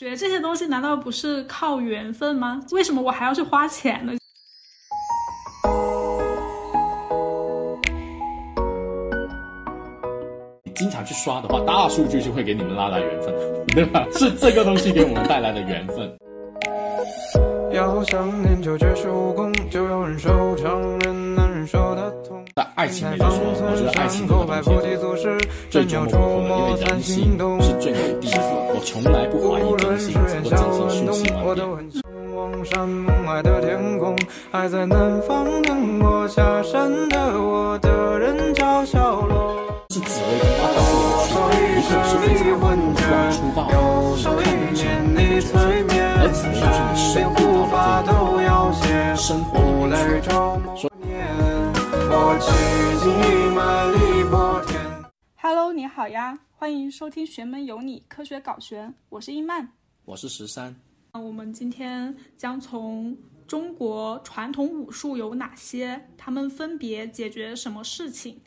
学这些东西难道不是靠缘分吗？为什么我还要去花钱呢？经常去刷的话，大数据就会给你们拉来缘分，对吧？是这个东西给我们带来的缘分。要想念就绝世武功，就有人手强人难忍受的爱情里面说，我觉得爱情这个东西最折磨我的，因为人心是最美丽的。我从来不怀疑人心，我真心去喜欢别人。望山门外的天空，还在南方等我下山的我的人叫小罗。是紫薇跟八字的区别，一个是非常火爆粗暴，看人情；而紫薇就是你生活到的这个生活里面去。所以 Hello，你好呀，欢迎收听《玄门有你，科学搞玄》，我是伊曼，我是十三。那我们今天将从中国传统武术有哪些，他们分别解决什么事情，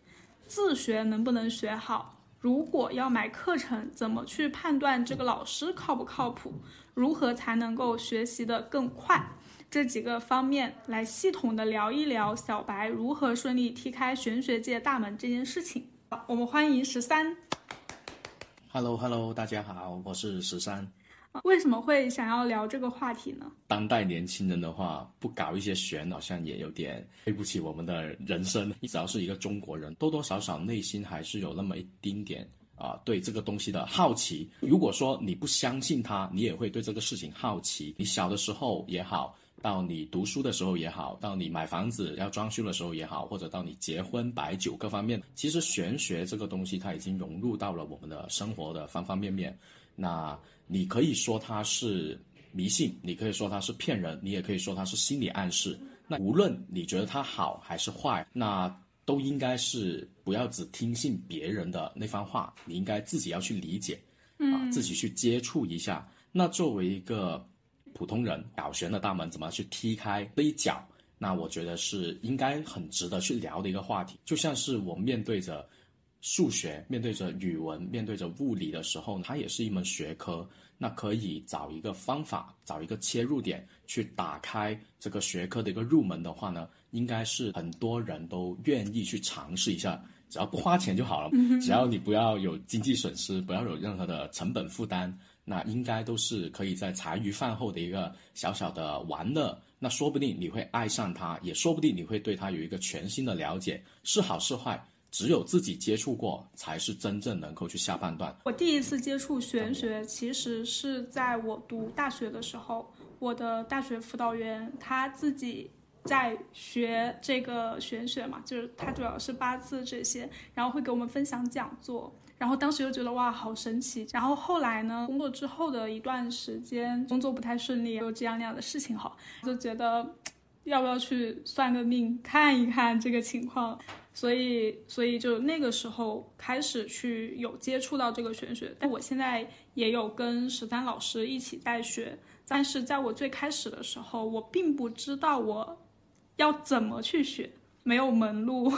自学能不能学好，如果要买课程，怎么去判断这个老师靠不靠谱，如何才能够学习的更快，这几个方面来系统的聊一聊小白如何顺利踢开玄学界大门这件事情。好，我们欢迎十三。Hello Hello，大家好，我是十三。为什么会想要聊这个话题呢？当代年轻人的话，不搞一些玄，好像也有点对不起我们的人生。你只要是一个中国人，多多少少内心还是有那么一丁点啊，对这个东西的好奇。如果说你不相信他，你也会对这个事情好奇。你小的时候也好，到你读书的时候也好，到你买房子要装修的时候也好，或者到你结婚摆酒各方面，其实玄学这个东西它已经融入到了我们的生活的方方面面。那你可以说它是迷信，你可以说它是骗人，你也可以说它是心理暗示。那无论你觉得它好还是坏，那都应该是不要只听信别人的那番话，你应该自己要去理解，啊，自己去接触一下。那作为一个普通人，搞玄的大门怎么去踢开这一脚？那我觉得是应该很值得去聊的一个话题。就像是我面对着。数学面对着语文，面对着物理的时候，它也是一门学科。那可以找一个方法，找一个切入点，去打开这个学科的一个入门的话呢，应该是很多人都愿意去尝试一下。只要不花钱就好了，只要你不要有经济损失，不要有任何的成本负担，那应该都是可以在茶余饭后的一个小小的玩乐。那说不定你会爱上它，也说不定你会对它有一个全新的了解，是好是坏。只有自己接触过，才是真正能够去下判断。我第一次接触玄学，其实是在我读大学的时候，我的大学辅导员他自己在学这个玄学嘛，就是他主要是八字这些，然后会给我们分享讲座。然后当时就觉得哇，好神奇。然后后来呢，工作之后的一段时间，工作不太顺利，有这样那样的事情哈，就觉得要不要去算个命，看一看这个情况。所以，所以就那个时候开始去有接触到这个玄学，但我现在也有跟十三老师一起在学，但是在我最开始的时候，我并不知道我要怎么去学，没有门路，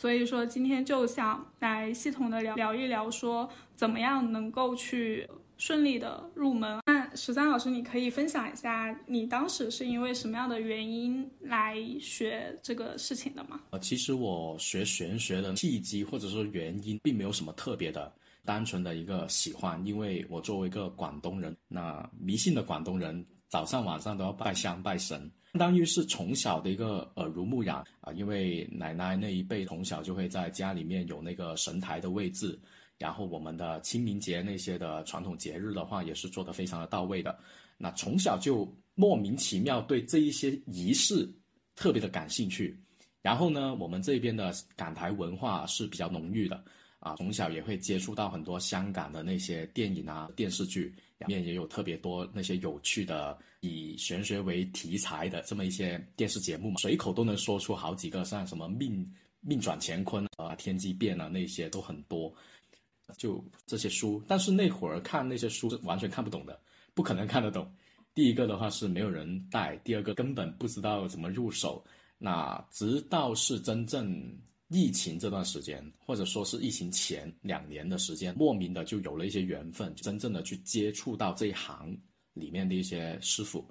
所以说今天就想来系统的聊聊一聊，说怎么样能够去顺利的入门。那十三老师，你可以分享一下你当时是因为什么样的原因来学这个事情的吗？呃，其实我学玄学的契机或者说原因，并没有什么特别的，单纯的一个喜欢。因为我作为一个广东人，那迷信的广东人，早上晚上都要拜香拜神，相当于是从小的一个耳濡目染啊。因为奶奶那一辈从小就会在家里面有那个神台的位置。然后我们的清明节那些的传统节日的话，也是做得非常的到位的。那从小就莫名其妙对这一些仪式特别的感兴趣。然后呢，我们这边的港台文化是比较浓郁的啊，从小也会接触到很多香港的那些电影啊、电视剧，里面也有特别多那些有趣的以玄学为题材的这么一些电视节目嘛，随口都能说出好几个，像什么命命转乾坤啊、天机变啊那些都很多。就这些书，但是那会儿看那些书是完全看不懂的，不可能看得懂。第一个的话是没有人带，第二个根本不知道怎么入手。那直到是真正疫情这段时间，或者说是疫情前两年的时间，莫名的就有了一些缘分，真正的去接触到这一行里面的一些师傅，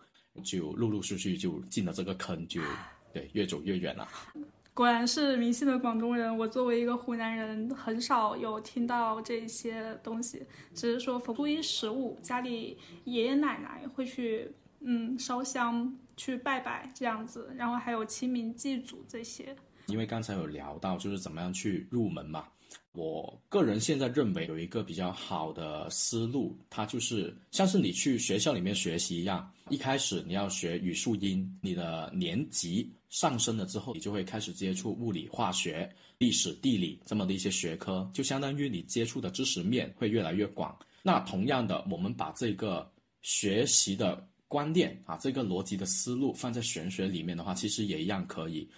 就陆陆续续就进了这个坑，就对越走越远了。果然是迷信的广东人。我作为一个湖南人，很少有听到这些东西，只是说初一十五家里爷爷奶奶会去嗯烧香去拜拜这样子，然后还有清明祭祖这些。因为刚才有聊到就是怎么样去入门嘛，我个人现在认为有一个比较好的思路，它就是像是你去学校里面学习一样，一开始你要学语数英，你的年级上升了之后，你就会开始接触物理、化学、历史、地理这么的一些学科，就相当于你接触的知识面会越来越广。那同样的，我们把这个学习的观念啊，这个逻辑的思路放在玄学里面的话，其实也一样可以。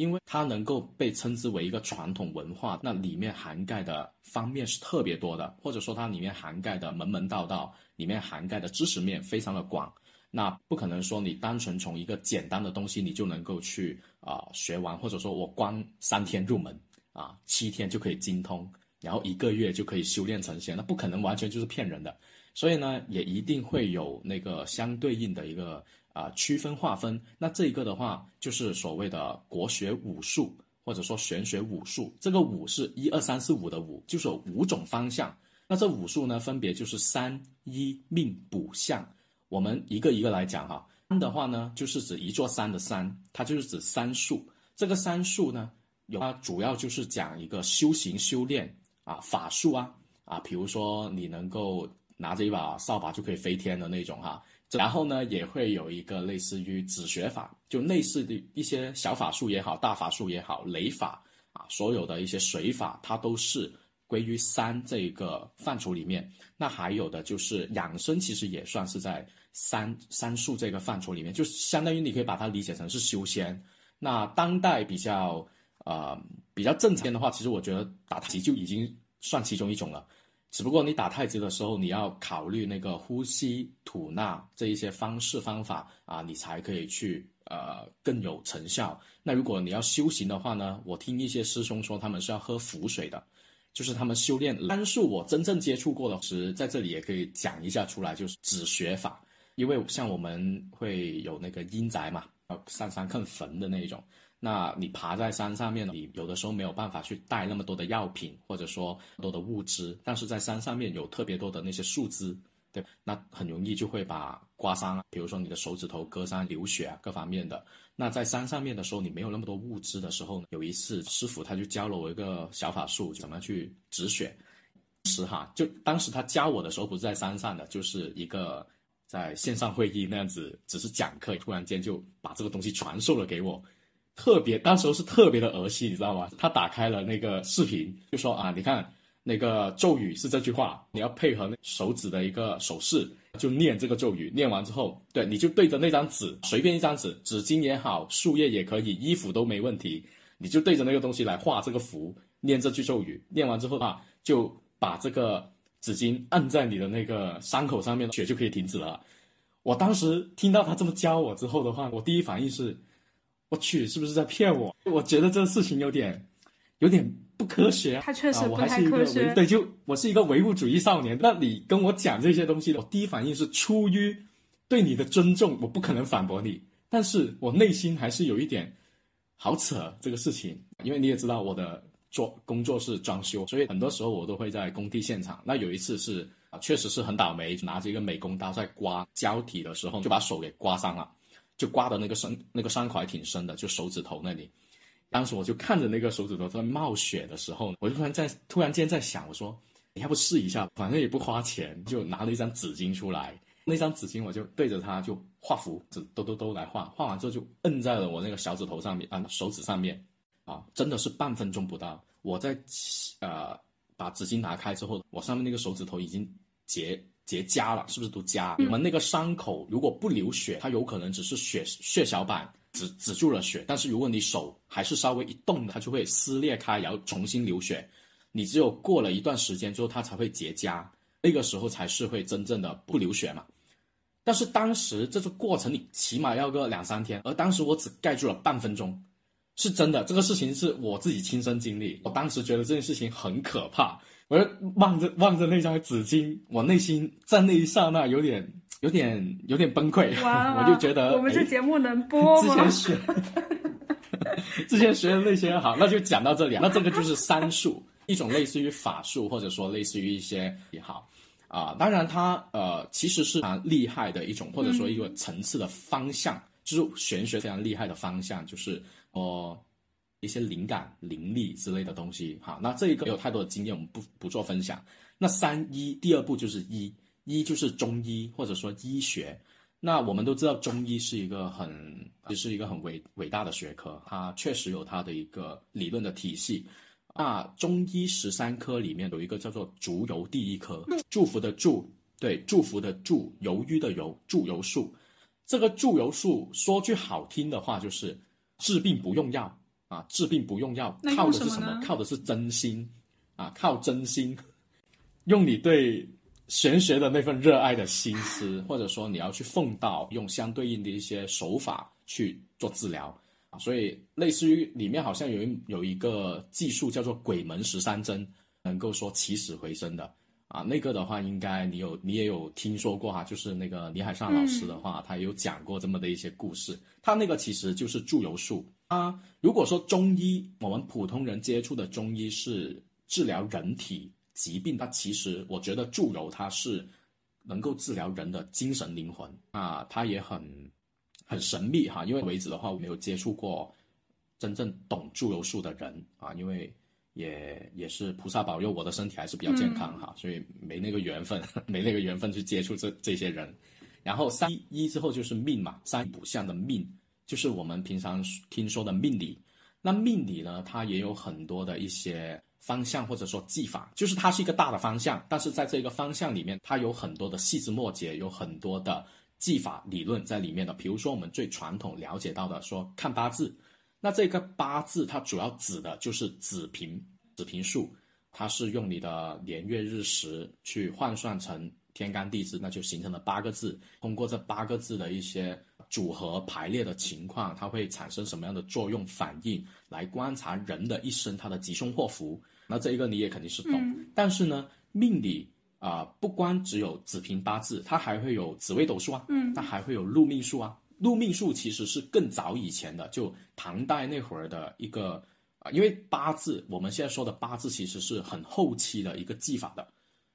因为它能够被称之为一个传统文化，那里面涵盖的方面是特别多的，或者说它里面涵盖的门门道道，里面涵盖的知识面非常的广。那不可能说你单纯从一个简单的东西你就能够去啊学完，或者说我光三天入门啊，七天就可以精通，然后一个月就可以修炼成仙，那不可能，完全就是骗人的。所以呢，也一定会有那个相对应的一个。啊，区分划分，那这一个的话，就是所谓的国学武术，或者说玄学武术。这个武是一二三四五的五，就是有五种方向。那这武术呢，分别就是三一命卜相。我们一个一个来讲哈。三的话呢，就是指一座山的山，它就是指三术。这个三术呢，有它主要就是讲一个修行修炼啊，法术啊啊，比如说你能够拿着一把扫把就可以飞天的那种哈。然后呢，也会有一个类似于止学法，就类似的一些小法术也好，大法术也好，雷法啊，所有的一些水法，它都是归于三这个范畴里面。那还有的就是养生，其实也算是在三三术这个范畴里面，就相当于你可以把它理解成是修仙。那当代比较呃比较正常的话，其实我觉得打太极就已经算其中一种了。只不过你打太极的时候，你要考虑那个呼吸吐纳这一些方式方法啊，你才可以去呃更有成效。那如果你要修行的话呢，我听一些师兄说他们是要喝符水的，就是他们修炼丹术。我真正接触过的是在这里也可以讲一下出来，就是止血法。因为像我们会有那个阴宅嘛，要上山看坟的那一种。那你爬在山上面，你有的时候没有办法去带那么多的药品，或者说多的物资，但是在山上面有特别多的那些树枝，对，那很容易就会把刮伤，比如说你的手指头割伤流血啊，各方面的。那在山上面的时候，你没有那么多物资的时候呢，有一次师傅他就教了我一个小法术，怎么去止血。时哈，就当时他教我的时候不是在山上的，就是一个在线上会议那样子，只是讲课，突然间就把这个东西传授了给我。特别，当时候是特别的儿戏，你知道吗？他打开了那个视频，就说啊，你看那个咒语是这句话，你要配合手指的一个手势，就念这个咒语。念完之后，对，你就对着那张纸，随便一张纸，纸巾也好，树叶也可以，衣服都没问题，你就对着那个东西来画这个符，念这句咒语。念完之后啊，就把这个纸巾按在你的那个伤口上面，血就可以停止了。我当时听到他这么教我之后的话，我第一反应是。我去，是不是在骗我？我觉得这个事情有点，有点不科学。他确实不太科学。对，就我是一个唯物主义少年。那你跟我讲这些东西，我第一反应是出于对你的尊重，我不可能反驳你。但是我内心还是有一点好扯这个事情，因为你也知道我的做工作是装修，所以很多时候我都会在工地现场。那有一次是啊，确实是很倒霉，拿着一个美工刀在刮胶体的时候，就把手给刮伤了。就刮的那个伤，那个伤口还挺深的，就手指头那里。当时我就看着那个手指头在冒血的时候，我就突然在突然间在想，我说你要不试一下，反正也不花钱，就拿了一张纸巾出来。那张纸巾我就对着它就画符，纸都都都来画。画完之后就摁在了我那个小指头上面啊，手指上面啊，真的是半分钟不到。我在呃把纸巾拿开之后，我上面那个手指头已经结。结痂了，是不是都痂？你们那个伤口如果不流血，它有可能只是血血小板止止住了血，但是如果你手还是稍微一动，它就会撕裂开，然后重新流血。你只有过了一段时间之后，它才会结痂，那个时候才是会真正的不流血嘛。但是当时这个过程你起码要个两三天，而当时我只盖住了半分钟，是真的，这个事情是我自己亲身经历。我当时觉得这件事情很可怕，我就望着望着那张纸巾，我内心在那一刹那有点有点有点崩溃。我就觉得我们这节目能播吗？之前学 之前学的那些好，那就讲到这里。那这个就是三术，一种类似于法术，或者说类似于一些也好。啊，当然，它呃其实是蛮厉害的一种，或者说一个层次的方向，就是玄学非常厉害的方向，就是哦一些灵感、灵力之类的东西。哈，那这一个有太多的经验，我们不不做分享。那三一第二步就是医，医就是中医或者说医学。那我们都知道中医是一个很，是一个很伟伟大的学科，它确实有它的一个理论的体系。那中医十三科里面有一个叫做祝由第一科，祝福的祝，对，祝福的祝，由于的由，祝由术。这个祝由术说句好听的话，就是治病不用药啊，治病不用药，靠的是什么？靠的是真心啊，靠真心，用你对玄学的那份热爱的心思，或者说你要去奉道，用相对应的一些手法去做治疗。啊所以，类似于里面好像有一有一个技术叫做鬼门十三针，能够说起死回生的啊。那个的话，应该你有你也有听说过哈，就是那个李海上老师的话，他有讲过这么的一些故事。他那个其实就是祝由术啊。如果说中医，我们普通人接触的中医是治疗人体疾病，那其实我觉得祝由它是能够治疗人的精神灵魂啊，它也很。很神秘哈，因为为止的话，我没有接触过真正懂祝由术的人啊，因为也也是菩萨保佑我的身体还是比较健康哈，所以没那个缘分，没那个缘分去接触这这些人。然后三一之后就是命嘛，三补相的命就是我们平常听说的命理。那命理呢，它也有很多的一些方向或者说技法，就是它是一个大的方向，但是在这个方向里面，它有很多的细枝末节，有很多的。技法理论在里面的，比如说我们最传统了解到的，说看八字，那这个八字它主要指的就是子平子平数，它是用你的年月日时去换算成天干地支，那就形成了八个字。通过这八个字的一些组合排列的情况，它会产生什么样的作用反应，来观察人的一生他的吉凶祸福。那这一个你也肯定是懂，但是呢，命理。啊，不光只有子平八字，它还会有紫微斗数啊，嗯，它还会有禄命术啊。禄命术其实是更早以前的，就唐代那会儿的一个啊，因为八字我们现在说的八字其实是很后期的一个技法的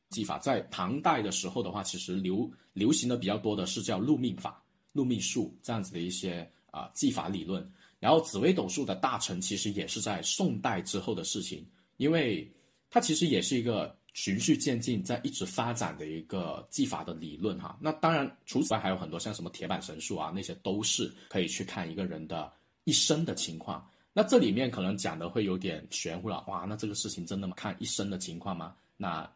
技法，在唐代的时候的话，其实流流行的比较多的是叫禄命法、禄命术这样子的一些啊技法理论。然后紫微斗数的大成其实也是在宋代之后的事情，因为它其实也是一个。循序渐进，在一直发展的一个技法的理论哈。那当然，除此外还有很多像什么铁板神术啊，那些都是可以去看一个人的一生的情况。那这里面可能讲的会有点玄乎了，哇，那这个事情真的吗？看一生的情况吗？那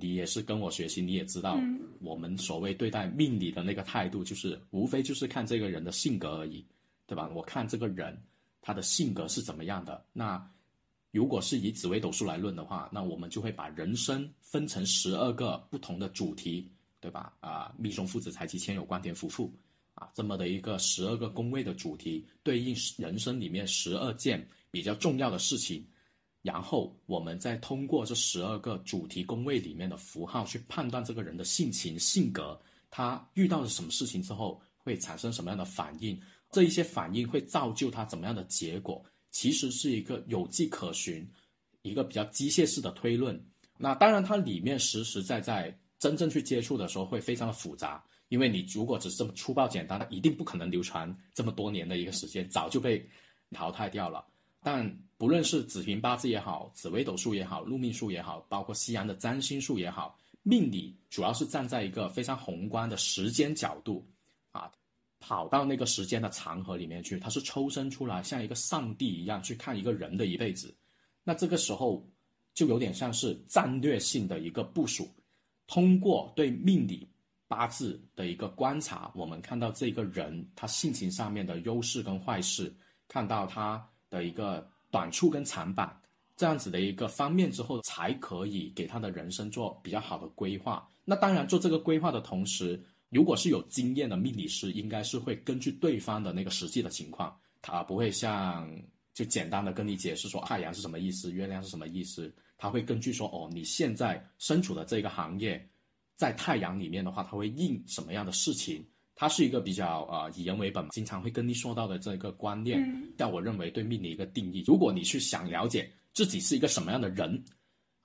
你也是跟我学习，你也知道，我们所谓对待命理的那个态度，就是无非就是看这个人的性格而已，对吧？我看这个人他的性格是怎么样的，那。如果是以紫微斗数来论的话，那我们就会把人生分成十二个不同的主题，对吧？啊，命中父子财吉迁有关田夫妇，啊，这么的一个十二个宫位的主题，对应人生里面十二件比较重要的事情，然后我们再通过这十二个主题宫位里面的符号去判断这个人的性情性格，他遇到了什么事情之后会产生什么样的反应，这一些反应会造就他怎么样的结果。其实是一个有迹可循，一个比较机械式的推论。那当然，它里面实实在在真正去接触的时候会非常的复杂，因为你如果只是这么粗暴简单，它一定不可能流传这么多年的一个时间，早就被淘汰掉了。但不论是紫平八字也好，紫微斗数也好，禄命术也好，包括西洋的占星术也好，命理主要是站在一个非常宏观的时间角度啊。跑到那个时间的长河里面去，他是抽身出来，像一个上帝一样去看一个人的一辈子。那这个时候就有点像是战略性的一个部署。通过对命理八字的一个观察，我们看到这个人他性情上面的优势跟坏事，看到他的一个短处跟长板，这样子的一个方面之后，才可以给他的人生做比较好的规划。那当然，做这个规划的同时。如果是有经验的命理师，应该是会根据对方的那个实际的情况，他不会像就简单的跟你解释说太阳是什么意思，月亮是什么意思。他会根据说哦，你现在身处的这个行业，在太阳里面的话，它会应什么样的事情？它是一个比较呃以人为本，经常会跟你说到的这个观念。但我认为对命的一个定义，如果你去想了解自己是一个什么样的人，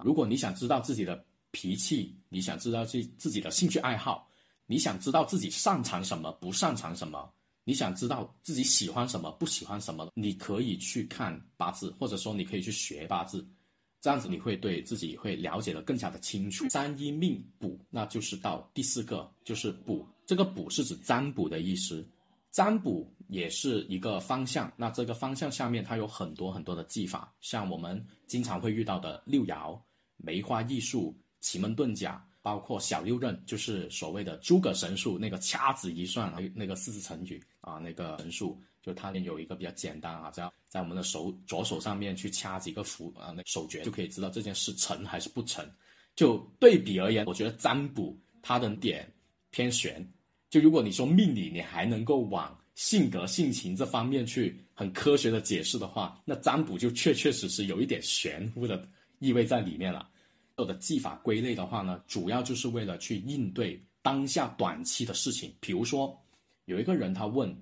如果你想知道自己的脾气，你想知道自自己的兴趣爱好，你想知道自己擅长什么，不擅长什么。你想知道自己喜欢什么，不喜欢什么，你可以去看八字，或者说你可以去学八字，这样子你会对自己会了解的更加的清楚。三一命补，那就是到第四个，就是卜。这个卜是指占卜的意思，占卜也是一个方向。那这个方向下面它有很多很多的技法，像我们经常会遇到的六爻、梅花易数、奇门遁甲。包括小六壬，就是所谓的诸葛神术，那个掐指一算，还有那个四字成语啊，那个神术，就它有一个比较简单啊，只要在我们的手左手上面去掐几个符啊，那手诀就可以知道这件事成还是不成。就对比而言，我觉得占卜它的点偏玄。就如果你说命理，你还能够往性格性情这方面去很科学的解释的话，那占卜就确确实实有一点玄乎的意味在里面了。有的技法归类的话呢，主要就是为了去应对当下短期的事情。比如说，有一个人他问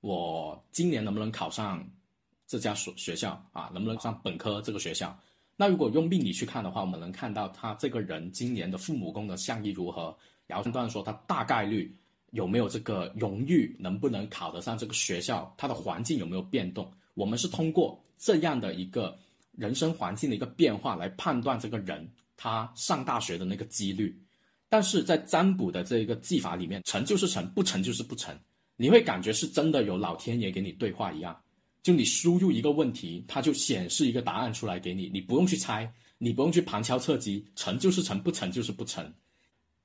我今年能不能考上这家所学校啊，能不能上本科这个学校？那如果用命理去看的话，我们能看到他这个人今年的父母宫的相意如何，然后判断说他大概率有没有这个荣誉，能不能考得上这个学校，他的环境有没有变动？我们是通过这样的一个。人生环境的一个变化来判断这个人他上大学的那个几率，但是在占卜的这一个技法里面，成就是成，不成就是不成。你会感觉是真的有老天爷给你对话一样，就你输入一个问题，它就显示一个答案出来给你，你不用去猜，你不用去旁敲侧击，成就是成，不成就是不成。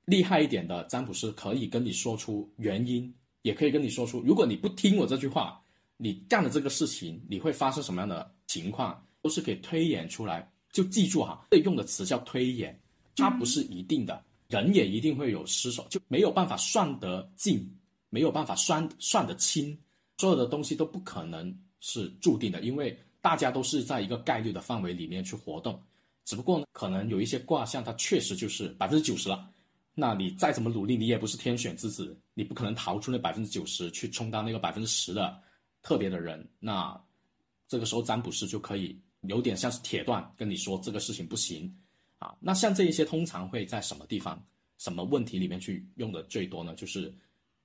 厉害一点的占卜师可以跟你说出原因，也可以跟你说出，如果你不听我这句话，你干的这个事情你会发生什么样的情况。都是可以推演出来，就记住哈，这用的词叫推演，它不是一定的，人也一定会有失手，就没有办法算得尽，没有办法算算得清，所有的东西都不可能是注定的，因为大家都是在一个概率的范围里面去活动，只不过呢，可能有一些卦象它确实就是百分之九十了，那你再怎么努力，你也不是天选之子，你不可能逃出那百分之九十去充当那个百分之十的特别的人，那这个时候占卜师就可以。有点像是铁断跟你说这个事情不行，啊，那像这一些通常会在什么地方、什么问题里面去用的最多呢？就是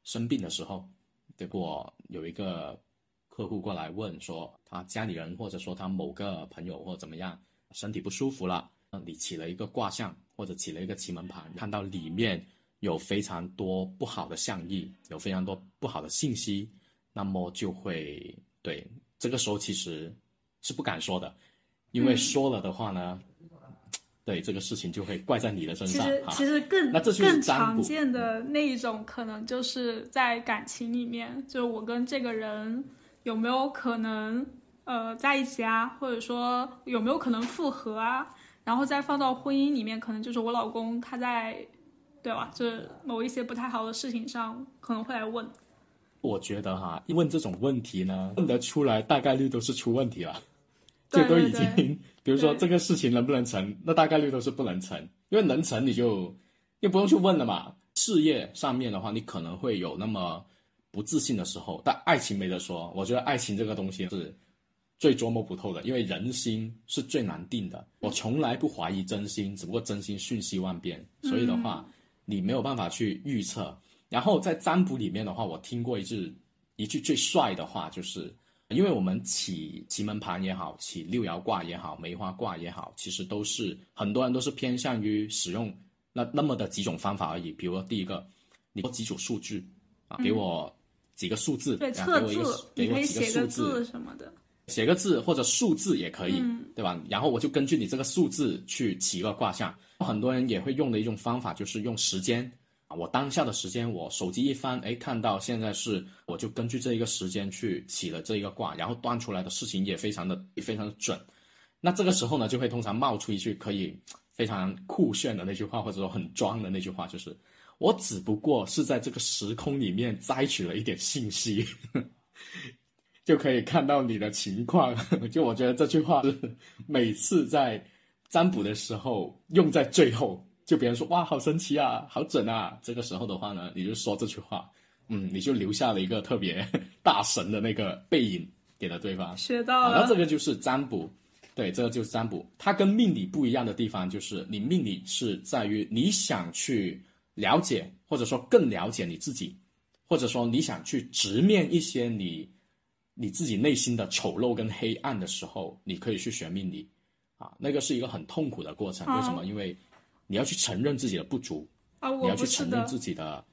生病的时候。结果有一个客户过来问说，他家里人或者说他某个朋友或怎么样身体不舒服了，你起了一个卦象或者起了一个奇门盘，看到里面有非常多不好的象意，有非常多不好的信息，那么就会对这个时候其实是不敢说的。因为说了的话呢，对这个事情就会怪在你的身上。其实其实更那这更常见的那一种，可能就是在感情里面，就是我跟这个人有没有可能呃在一起啊，或者说有没有可能复合啊，然后再放到婚姻里面，可能就是我老公他在对吧？就是某一些不太好的事情上可能会来问。我觉得哈，问这种问题呢，问得出来，大概率都是出问题了。这都已经，比如说这个事情能不能成，那大概率都是不能成，因为能成你就又不用去问了嘛。事业上面的话，你可能会有那么不自信的时候，但爱情没得说。我觉得爱情这个东西是最捉摸不透的，因为人心是最难定的。我从来不怀疑真心，只不过真心瞬息万变，所以的话，你没有办法去预测。然后在占卜里面的话，我听过一句一句最帅的话，就是。因为我们起奇门盘也好，起六爻卦也好，梅花卦也好，其实都是很多人都是偏向于使用那那么的几种方法而已。比如说第一个，你几组数据啊，给我几个数字，对，测字，给我几个数字什么的，写个字或者数字也可以，对吧？然后我就根据你这个数字去起一个卦象。很多人也会用的一种方法就是用时间。我当下的时间，我手机一翻，哎，看到现在是，我就根据这一个时间去起了这一个卦，然后断出来的事情也非常的非常的准。那这个时候呢，就会通常冒出一句可以非常酷炫的那句话，或者说很装的那句话，就是我只不过是在这个时空里面摘取了一点信息。就可以看到你的情况。就我觉得这句话是每次在占卜的时候用在最后。就别人说哇，好神奇啊，好准啊，这个时候的话呢，你就说这句话，嗯，你就留下了一个特别 大神的那个背影给了对方。学到了。那这个就是占卜，对，这个就是占卜。它跟命理不一样的地方就是，你命理是在于你想去了解，或者说更了解你自己，或者说你想去直面一些你你自己内心的丑陋跟黑暗的时候，你可以去学命理啊，那个是一个很痛苦的过程。为什么？因为你要去承认自己的不足啊，你要去承认自己的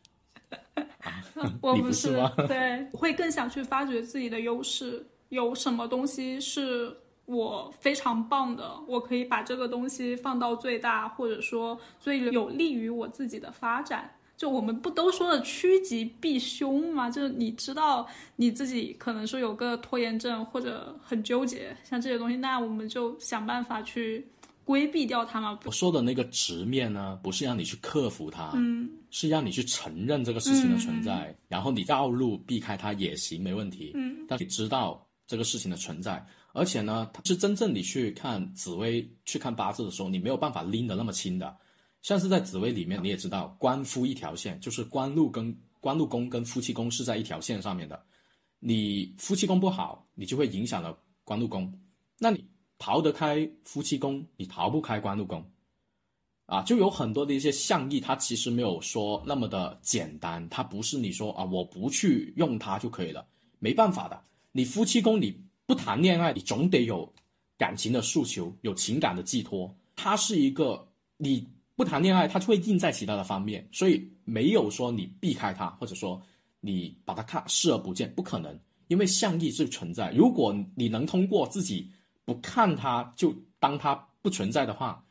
啊，我 不是吗？对，会更想去发掘自己的优势，有什么东西是我非常棒的，我可以把这个东西放到最大，或者说最有利于我自己的发展。就我们不都说了趋吉避凶吗？就是你知道你自己可能说有个拖延症或者很纠结，像这些东西，那我们就想办法去。规避掉它嘛？我说的那个直面呢，不是让你去克服它，嗯，是让你去承认这个事情的存在，然后你绕路避开它也行，没问题，嗯，但你知道这个事情的存在，而且呢，是真正你去看紫薇、去看八字的时候，你没有办法拎得那么清的。像是在紫薇里面，你也知道，官夫一条线，就是官禄跟官禄宫跟夫妻宫是在一条线上面的。你夫妻宫不好，你就会影响了官禄宫，那你。逃得开夫妻宫，你逃不开官禄宫，啊，就有很多的一些象意，它其实没有说那么的简单，它不是你说啊，我不去用它就可以了，没办法的。你夫妻宫你不谈恋爱，你总得有感情的诉求，有情感的寄托，它是一个你不谈恋爱，它就会印在其他的方面，所以没有说你避开它，或者说你把它看视而不见，不可能，因为相意是存在。如果你能通过自己。不看它就当它不存在的话，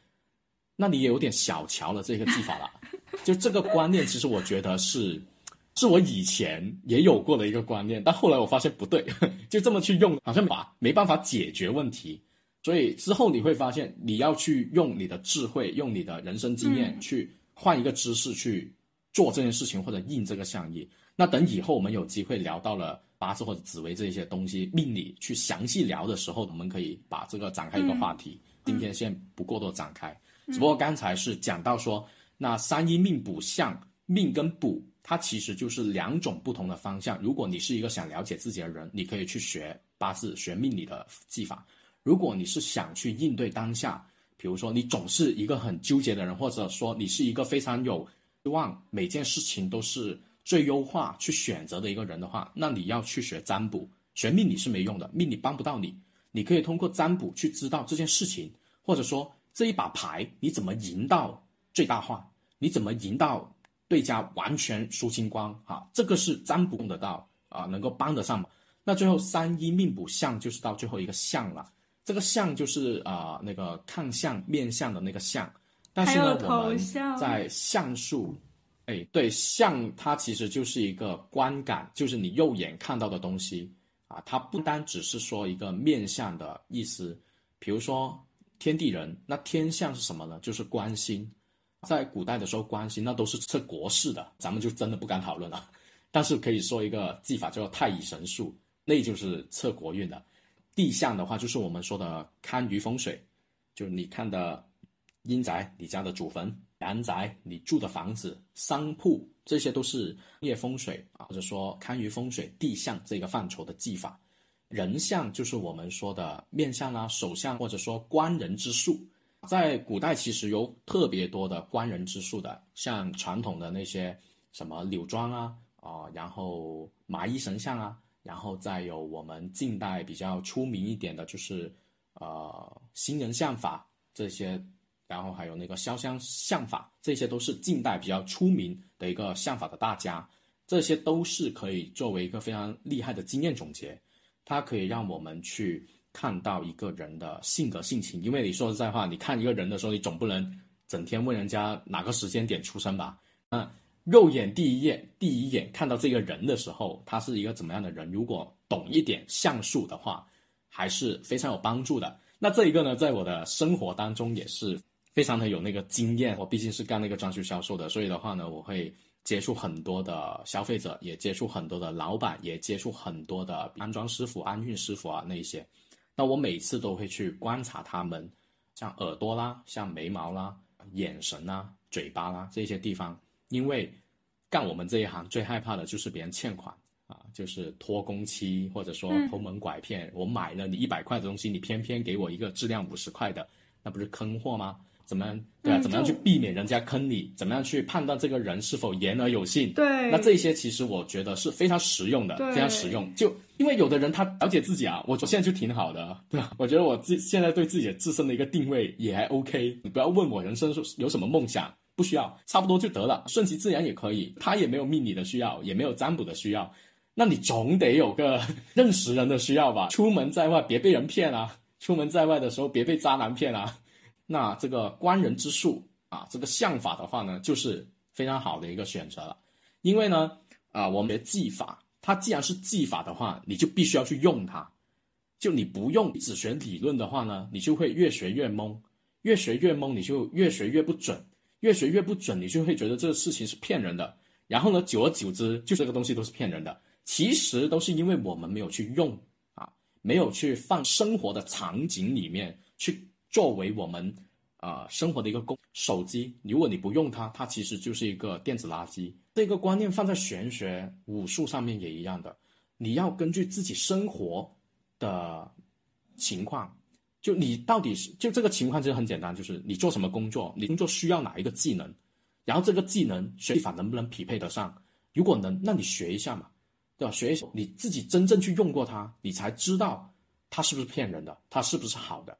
那你也有点小瞧了这个技法了。就这个观念，其实我觉得是，是我以前也有过的一个观念，但后来我发现不对，就这么去用，好像把没办法解决问题。所以之后你会发现，你要去用你的智慧，用你的人生经验去换一个姿势去做这件事情，或者印这个相意。那等以后我们有机会聊到了。八字或者紫薇这些东西，命理去详细聊的时候，我们可以把这个展开一个话题。今天先不过多展开，只不过刚才是讲到说，那三一命补相，命跟补，它其实就是两种不同的方向。如果你是一个想了解自己的人，你可以去学八字、学命理的技法；如果你是想去应对当下，比如说你总是一个很纠结的人，或者说你是一个非常有希望，每件事情都是。最优化去选择的一个人的话，那你要去学占卜，学命理是没用的，命理帮不到你。你可以通过占卜去知道这件事情，或者说这一把牌你怎么赢到最大化，你怎么赢到对家完全输清光啊？这个是占卜用得到啊，能够帮得上。那最后三一命卜相就是到最后一个相了，这个相就是啊那个看相面相的那个相，但是呢我们在相术。哎，对，相它其实就是一个观感，就是你肉眼看到的东西啊，它不单只是说一个面相的意思。比如说天地人，那天相是什么呢？就是观星，在古代的时候，官星那都是测国事的，咱们就真的不敢讨论了。但是可以说一个技法叫做太乙神术，那就是测国运的。地相的话，就是我们说的堪舆风水，就是你看的阴宅，你家的祖坟。阳宅，你住的房子、商铺，这些都是业风水啊，或者说堪舆风水、地相这个范畴的技法。人相就是我们说的面相啦、手相，或者说观人之术。在古代其实有特别多的观人之术的，像传统的那些什么柳庄啊啊，然后麻衣神相啊，然后再有我们近代比较出名一点的，就是呃新人相法这些。然后还有那个潇湘相法，这些都是近代比较出名的一个相法的大家，这些都是可以作为一个非常厉害的经验总结，它可以让我们去看到一个人的性格性情。因为你说实在话，你看一个人的时候，你总不能整天问人家哪个时间点出生吧？那肉眼第一眼第一眼看到这个人的时候，他是一个怎么样的人？如果懂一点相术的话，还是非常有帮助的。那这一个呢，在我的生活当中也是。非常的有那个经验，我毕竟是干那个装修销售的，所以的话呢，我会接触很多的消费者，也接触很多的老板，也接触很多的安装师傅、安运师傅啊那一些。那我每次都会去观察他们，像耳朵啦、像眉毛啦、眼神啦、嘴巴啦这些地方，因为干我们这一行最害怕的就是别人欠款啊，就是拖工期或者说偷蒙拐骗。我买了你一百块的东西，你偏偏给我一个质量五十块的，那不是坑货吗？怎么样？对啊，怎么样去避免人家坑你？怎么样去判断这个人是否言而有信？对，那这些其实我觉得是非常实用的，非常实用。就因为有的人他了解自己啊，我现在就挺好的，对吧？我觉得我自现在对自己的自身的一个定位也还 OK。你不要问我人生有什么梦想，不需要，差不多就得了，顺其自然也可以。他也没有命理的需要，也没有占卜的需要，那你总得有个 认识人的需要吧？出门在外别被人骗啊！出门在外的时候别被渣男骗啊！那这个观人之术啊，这个相法的话呢，就是非常好的一个选择了。因为呢，啊，我们的技法，它既然是技法的话，你就必须要去用它。就你不用只学理论的话呢，你就会越学越懵，越学越懵，你就越学越不准，越学越不准，你就会觉得这个事情是骗人的。然后呢，久而久之，就这个东西都是骗人的。其实都是因为我们没有去用啊，没有去放生活的场景里面去。作为我们啊生活的一个工手机，如果你不用它，它其实就是一个电子垃圾。这个观念放在玄学武术上面也一样的，你要根据自己生活的情况，就你到底是就这个情况其实很简单，就是你做什么工作，你工作需要哪一个技能，然后这个技能学法能不能匹配得上？如果能，那你学一下嘛，对吧？学一下，你自己真正去用过它，你才知道它是不是骗人的，它是不是好的。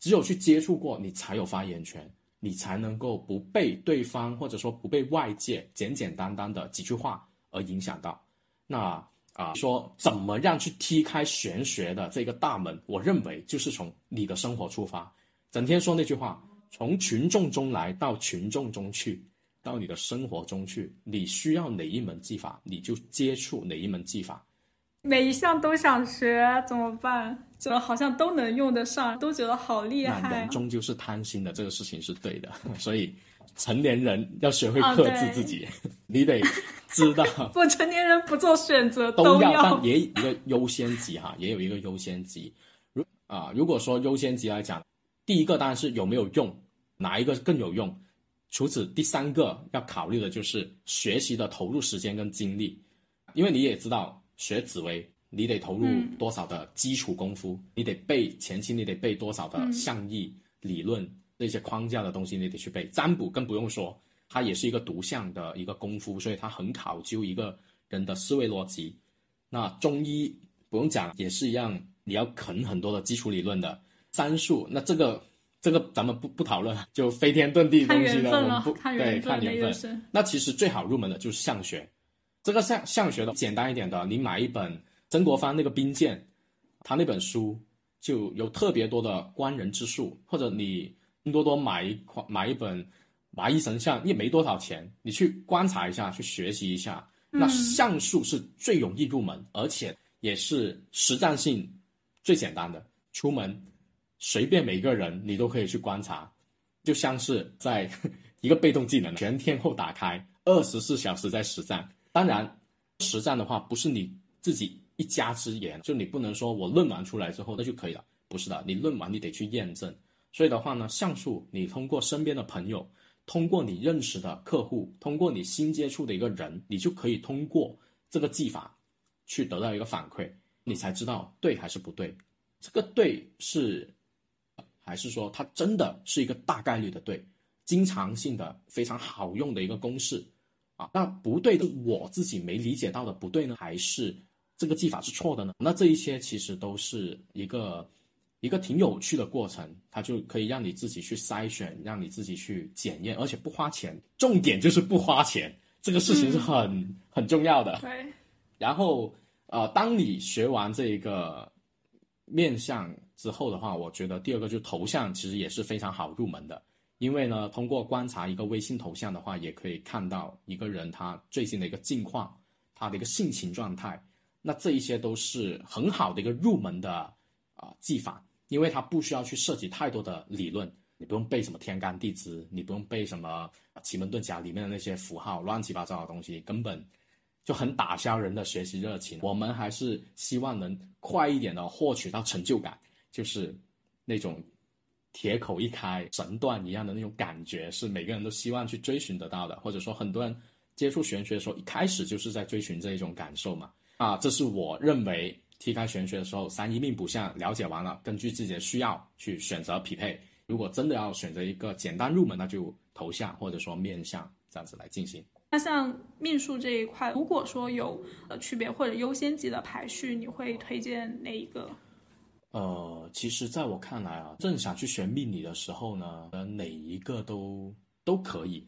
只有去接触过，你才有发言权，你才能够不被对方或者说不被外界简简单单的几句话而影响到。那啊，说怎么样去踢开玄学的这个大门？我认为就是从你的生活出发，整天说那句话，从群众中来到群众中去，到你的生活中去，你需要哪一门技法，你就接触哪一门技法。每一项都想学怎么办？怎么好像都能用得上，都觉得好厉害。人终究是贪心的，这个事情是对的。所以成年人 要学会克制自己，你得知道。不，成年人不做选择都要，但也一个优先级哈，也有一个优先级。如啊，如果说优先级来讲，第一个当然是有没有用，哪一个更有用。除此，第三个要考虑的就是学习的投入时间跟精力，因为你也知道。学紫薇，你得投入多少的基础功夫？你得背前期，你得背多少的象意理论那些框架的东西，你得去背。占卜更不用说，它也是一个独项的一个功夫，所以它很考究一个人的思维逻辑。那中医不用讲，也是一样，你要啃很多的基础理论的。三术，那这个这个咱们不不讨论，就飞天遁地的东西了。我们不对，看缘分。那其实最好入门的就是相学。这个相相学的简单一点的，你买一本曾国藩那个兵谏，他那本书就有特别多的观人之术，或者你拼多多买一款买一本麻衣神相，也没多少钱，你去观察一下，去学习一下，那像术是最容易入门，而且也是实战性最简单的。出门随便每个人你都可以去观察，就像是在一个被动技能，全天候打开，二十四小时在实战。当然，实战的话不是你自己一家之言，就你不能说我论完出来之后那就可以了，不是的，你论完你得去验证。所以的话呢，像素你通过身边的朋友，通过你认识的客户，通过你新接触的一个人，你就可以通过这个技法去得到一个反馈，你才知道对还是不对。这个对是，还是说它真的是一个大概率的对，经常性的非常好用的一个公式。啊，那不对的，我自己没理解到的不对呢，还是这个技法是错的呢？那这一些其实都是一个一个挺有趣的过程，它就可以让你自己去筛选，让你自己去检验，而且不花钱。重点就是不花钱，这个事情是很很重要的。对。然后，呃，当你学完这一个面相之后的话，我觉得第二个就是头像，其实也是非常好入门的。因为呢，通过观察一个微信头像的话，也可以看到一个人他最近的一个近况，他的一个性情状态。那这一些都是很好的一个入门的啊技法，因为它不需要去涉及太多的理论，你不用背什么天干地支，你不用背什么奇门遁甲里面的那些符号，乱七八糟的东西，根本就很打消人的学习热情。我们还是希望能快一点的获取到成就感，就是那种铁口一开、神断一样的那种感觉，是每个人都希望去追寻得到的。或者说，很多人接触玄学的时候，一开始就是在追寻这一种感受嘛。啊，这是我认为踢开玄学的时候，三一命卜相了解完了，根据自己的需要去选择匹配。如果真的要选择一个简单入门，那就头像或者说面相这样子来进行。那像命数这一块，如果说有呃区别或者优先级的排序，你会推荐哪一个？呃，其实在我看来啊，正想去学命理的时候呢，呃，哪一个都都可以，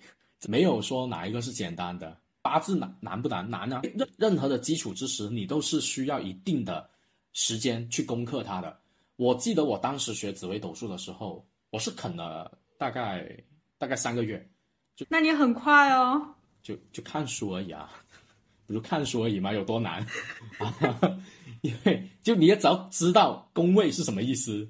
没有说哪一个是简单的。八字难难不难？难啊！任任何的基础知识，你都是需要一定的时间去攻克它的。我记得我当时学紫微斗数的时候。我是啃了大概大概三个月，就那你很快哦，就就看书而已啊，不是看书而已嘛，有多难 啊？因为就你要只要知道宫位是什么意思，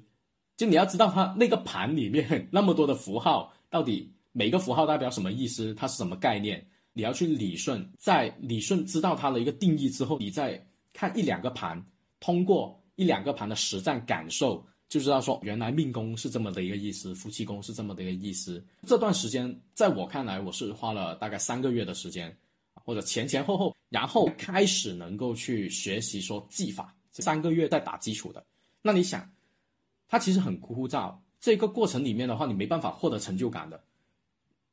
就你要知道它那个盘里面那么多的符号，到底每个符号代表什么意思，它是什么概念，你要去理顺，在理顺知道它的一个定义之后，你再看一两个盘，通过一两个盘的实战感受。就知道说，原来命宫是这么的一个意思，夫妻宫是这么的一个意思。这段时间，在我看来，我是花了大概三个月的时间，或者前前后后，然后开始能够去学习说技法。三个月在打基础的，那你想，它其实很枯燥。这个过程里面的话，你没办法获得成就感的。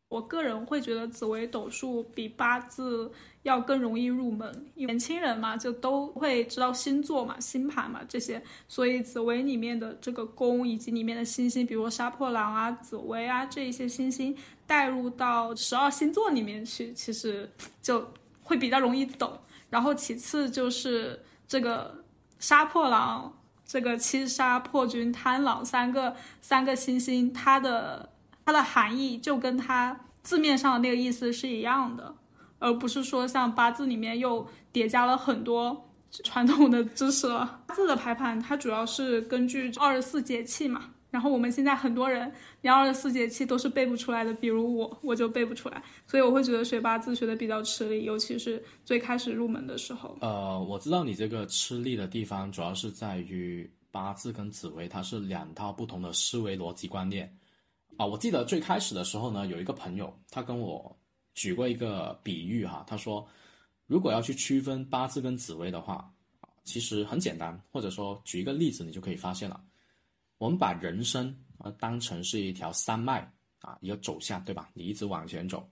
我个人会觉得紫微斗数比八字要更容易入门，年轻人嘛就都会知道星座嘛、星盘嘛这些，所以紫微里面的这个宫以及里面的星星，比如杀破狼啊、紫薇啊这一些星星带入到十二星座里面去，其实就会比较容易懂。然后其次就是这个杀破狼、这个七杀破军、贪狼三个三个星星，它的。它的含义就跟它字面上的那个意思是一样的，而不是说像八字里面又叠加了很多传统的知识了。八字的排盘它主要是根据二十四节气嘛，然后我们现在很多人连二十四节气都是背不出来的，比如我，我就背不出来，所以我会觉得学八字学的比较吃力，尤其是最开始入门的时候。呃，我知道你这个吃力的地方主要是在于八字跟紫微，它是两套不同的思维逻辑观念。啊，我记得最开始的时候呢，有一个朋友他跟我举过一个比喻哈，他说，如果要去区分八字跟紫微的话，其实很简单，或者说举一个例子，你就可以发现了。我们把人生啊当成是一条山脉啊，一个走向，对吧？你一直往前走，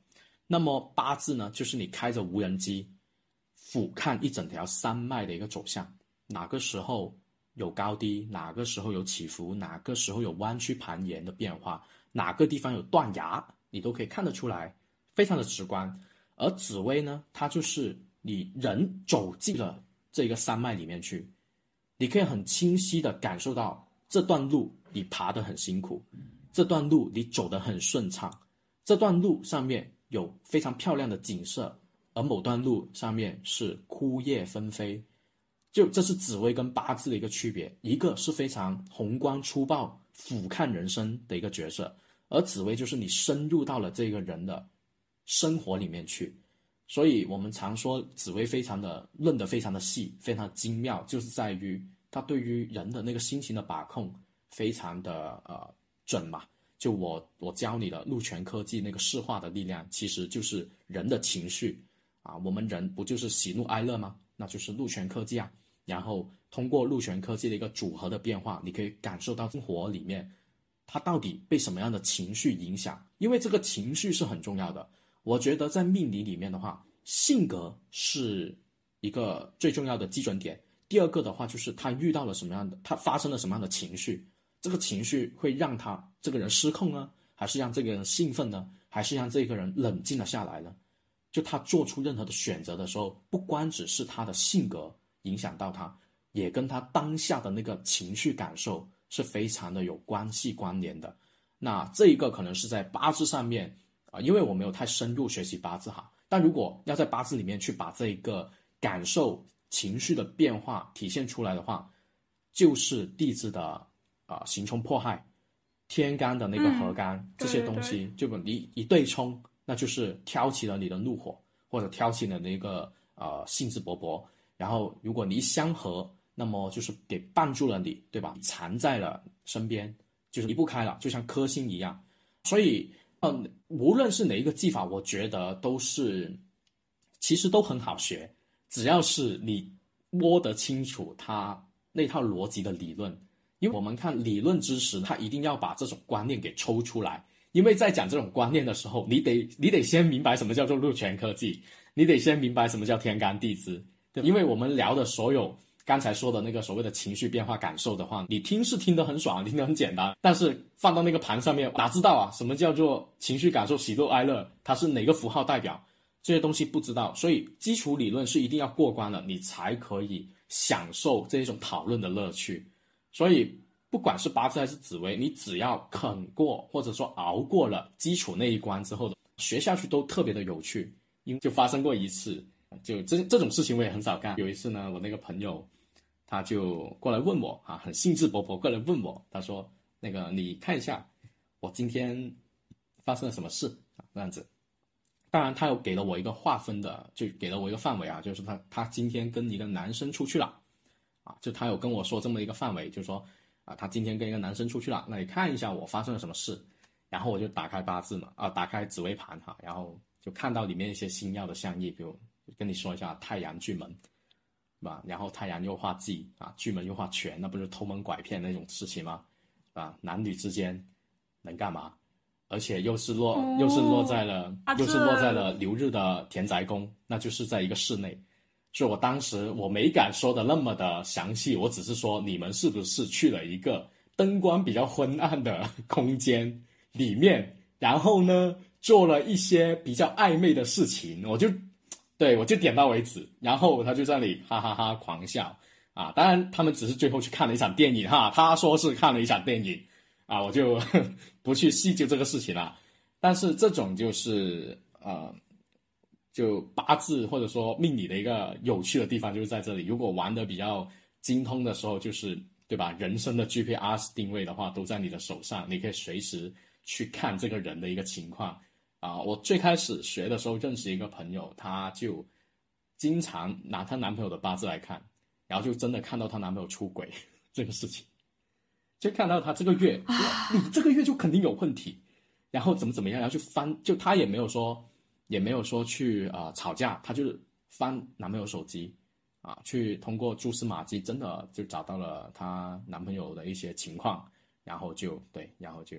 那么八字呢，就是你开着无人机俯瞰一整条山脉的一个走向，哪个时候有高低，哪个时候有起伏，哪个时候有弯曲盘延的变化。哪个地方有断崖，你都可以看得出来，非常的直观。而紫薇呢，它就是你人走进了这个山脉里面去，你可以很清晰的感受到这段路你爬得很辛苦，这段路你走得很顺畅，这段路上面有非常漂亮的景色，而某段路上面是枯叶纷飞。就这是紫薇跟八字的一个区别，一个是非常宏观粗暴俯瞰人生的一个角色。而紫薇就是你深入到了这个人的生活里面去，所以我们常说紫薇非常的论得非常的细，非常精妙，就是在于它对于人的那个心情的把控非常的呃准嘛。就我我教你的禄权科技那个视化的力量，其实就是人的情绪啊，我们人不就是喜怒哀乐吗？那就是禄权科技啊。然后通过禄权科技的一个组合的变化，你可以感受到生活里面。他到底被什么样的情绪影响？因为这个情绪是很重要的。我觉得在命理里面的话，性格是一个最重要的基准点。第二个的话，就是他遇到了什么样的，他发生了什么样的情绪，这个情绪会让他这个人失控呢，还是让这个人兴奋呢，还是让这个人冷静了下来呢？就他做出任何的选择的时候，不光只是他的性格影响到他，也跟他当下的那个情绪感受。是非常的有关系关联的，那这一个可能是在八字上面啊，因为我没有太深入学习八字哈，但如果要在八字里面去把这一个感受情绪的变化体现出来的话，就是地支的啊刑冲迫害，天干的那个合干、嗯这些对东西，就你一对冲，那就是挑起了你的怒火，或者挑起了那个呃兴致勃勃。然后如果你一相合，那么就是给绊住了你，对吧？缠在了身边，就是离不开了，就像颗星一样。所以，嗯，无论是哪一个技法，我觉得都是其实都很好学，只要是你摸得清楚它那套逻辑的理论。因为我们看理论知识，它一定要把这种观念给抽出来。因为在讲这种观念的时候，你得你得先明白什么叫做禄权科技，你得先明白什么叫天干地支。对，因为我们聊的所有刚才说的那个所谓的情绪变化感受的话，你听是听得很爽，听得很简单，但是放到那个盘上面，哪知道啊？什么叫做情绪感受、喜怒哀乐？它是哪个符号代表？这些东西不知道，所以基础理论是一定要过关了，你才可以享受这一种讨论的乐趣。所以，不管是八字还是紫微，你只要啃过或者说熬过了基础那一关之后的，学下去都特别的有趣。因为就发生过一次，就这这种事情我也很少干。有一次呢，我那个朋友他就过来问我啊，很兴致勃勃过来问我，他说：“那个你看一下我今天发生了什么事啊？”这样子。当然，他又给了我一个划分的，就给了我一个范围啊，就是他他今天跟一个男生出去了，啊，就他有跟我说这么一个范围，就是说啊，他今天跟一个男生出去了，那你看一下我发生了什么事，然后我就打开八字嘛，啊，打开紫微盘哈，然后就看到里面一些星耀的相意，比如跟你说一下太阳巨门，是吧？然后太阳又化忌啊，巨门又化权，那不是偷蒙拐骗那种事情吗？啊，男女之间能干嘛？而且又是落，哦又是落在了，啊又是落在了流日的田宅宫，那就是在一个室内。所以我当时我没敢说的那么的详细，我只是说你们是不是去了一个灯光比较昏暗的空间里面，然后呢做了一些比较暧昧的事情，我就对我就点到为止，然后他就在那里哈哈哈狂笑啊！当然他们只是最后去看了一场电影哈，他说是看了一场电影啊，我就 不去细究这个事情了。但是这种就是呃。就八字或者说命理的一个有趣的地方就是在这里。如果玩的比较精通的时候，就是对吧？人生的 GPS 定位的话都在你的手上，你可以随时去看这个人的一个情况啊。我最开始学的时候认识一个朋友，她就经常拿她男朋友的八字来看，然后就真的看到她男朋友出轨 这个事情，就看到他这个月，你这个月就肯定有问题，然后怎么怎么样，然后就翻，就她也没有说。也没有说去啊、呃、吵架，她就是翻男朋友手机，啊，去通过蛛丝马迹，真的就找到了她男朋友的一些情况，然后就对，然后就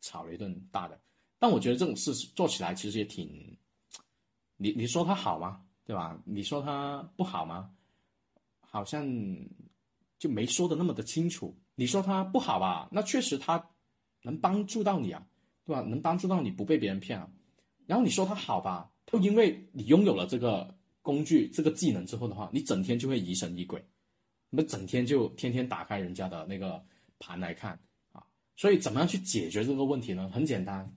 吵了一顿大的。但我觉得这种事做起来其实也挺，你你说他好吗？对吧？你说他不好吗？好像就没说的那么的清楚。你说他不好吧？那确实他能帮助到你啊，对吧？能帮助到你不被别人骗啊。然后你说他好吧，就因为你拥有了这个工具、这个技能之后的话，你整天就会疑神疑鬼，你们整天就天天打开人家的那个盘来看啊。所以怎么样去解决这个问题呢？很简单，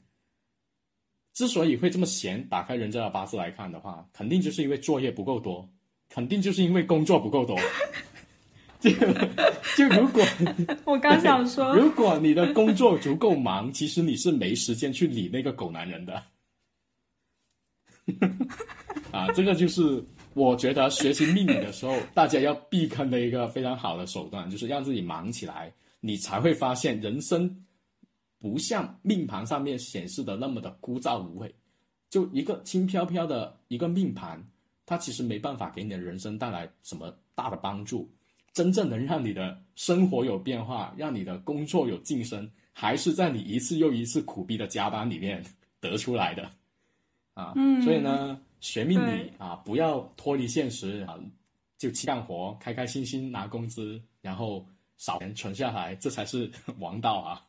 之所以会这么闲，打开人家的八字来看的话，肯定就是因为作业不够多，肯定就是因为工作不够多。就就如果 我刚想说，如果你的工作足够忙，其实你是没时间去理那个狗男人的。啊，这个就是我觉得学习命理的时候，大家要避坑的一个非常好的手段，就是让自己忙起来，你才会发现人生不像命盘上面显示的那么的枯燥无味。就一个轻飘飘的一个命盘，它其实没办法给你的人生带来什么大的帮助。真正能让你的生活有变化，让你的工作有晋升，还是在你一次又一次苦逼的加班里面得出来的。啊，嗯所以呢，学命理啊，不要脱离现实啊，就去干活，开开心心拿工资，然后少钱存下来，这才是 王道啊。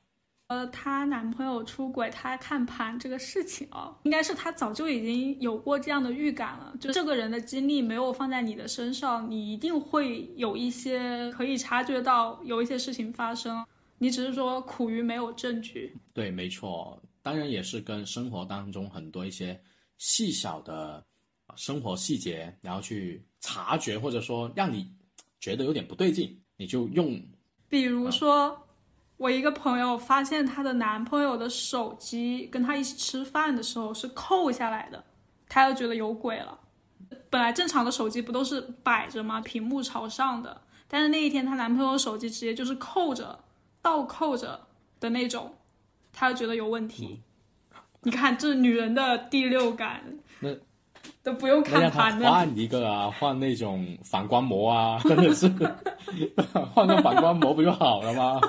呃，她男朋友出轨，她看盘这个事情哦，应该是她早就已经有过这样的预感了。就这个人的精力没有放在你的身上，你一定会有一些可以察觉到有一些事情发生，你只是说苦于没有证据。对，没错，当然也是跟生活当中很多一些细小的啊生活细节，然后去察觉，或者说让你觉得有点不对劲，你就用比如说，我一个朋友发现她的男朋友的手机跟她一起吃饭的时候是扣下来的，她就觉得有鬼了。本来正常的手机不都是摆着吗？屏幕朝上的，但是那一天她男朋友手机直接就是扣着、倒扣着的那种，她就觉得有问题。你看，这是女人的第六感，那都不用看。换一个啊，换那种反光膜啊，真的是 换个反光膜不就好了吗？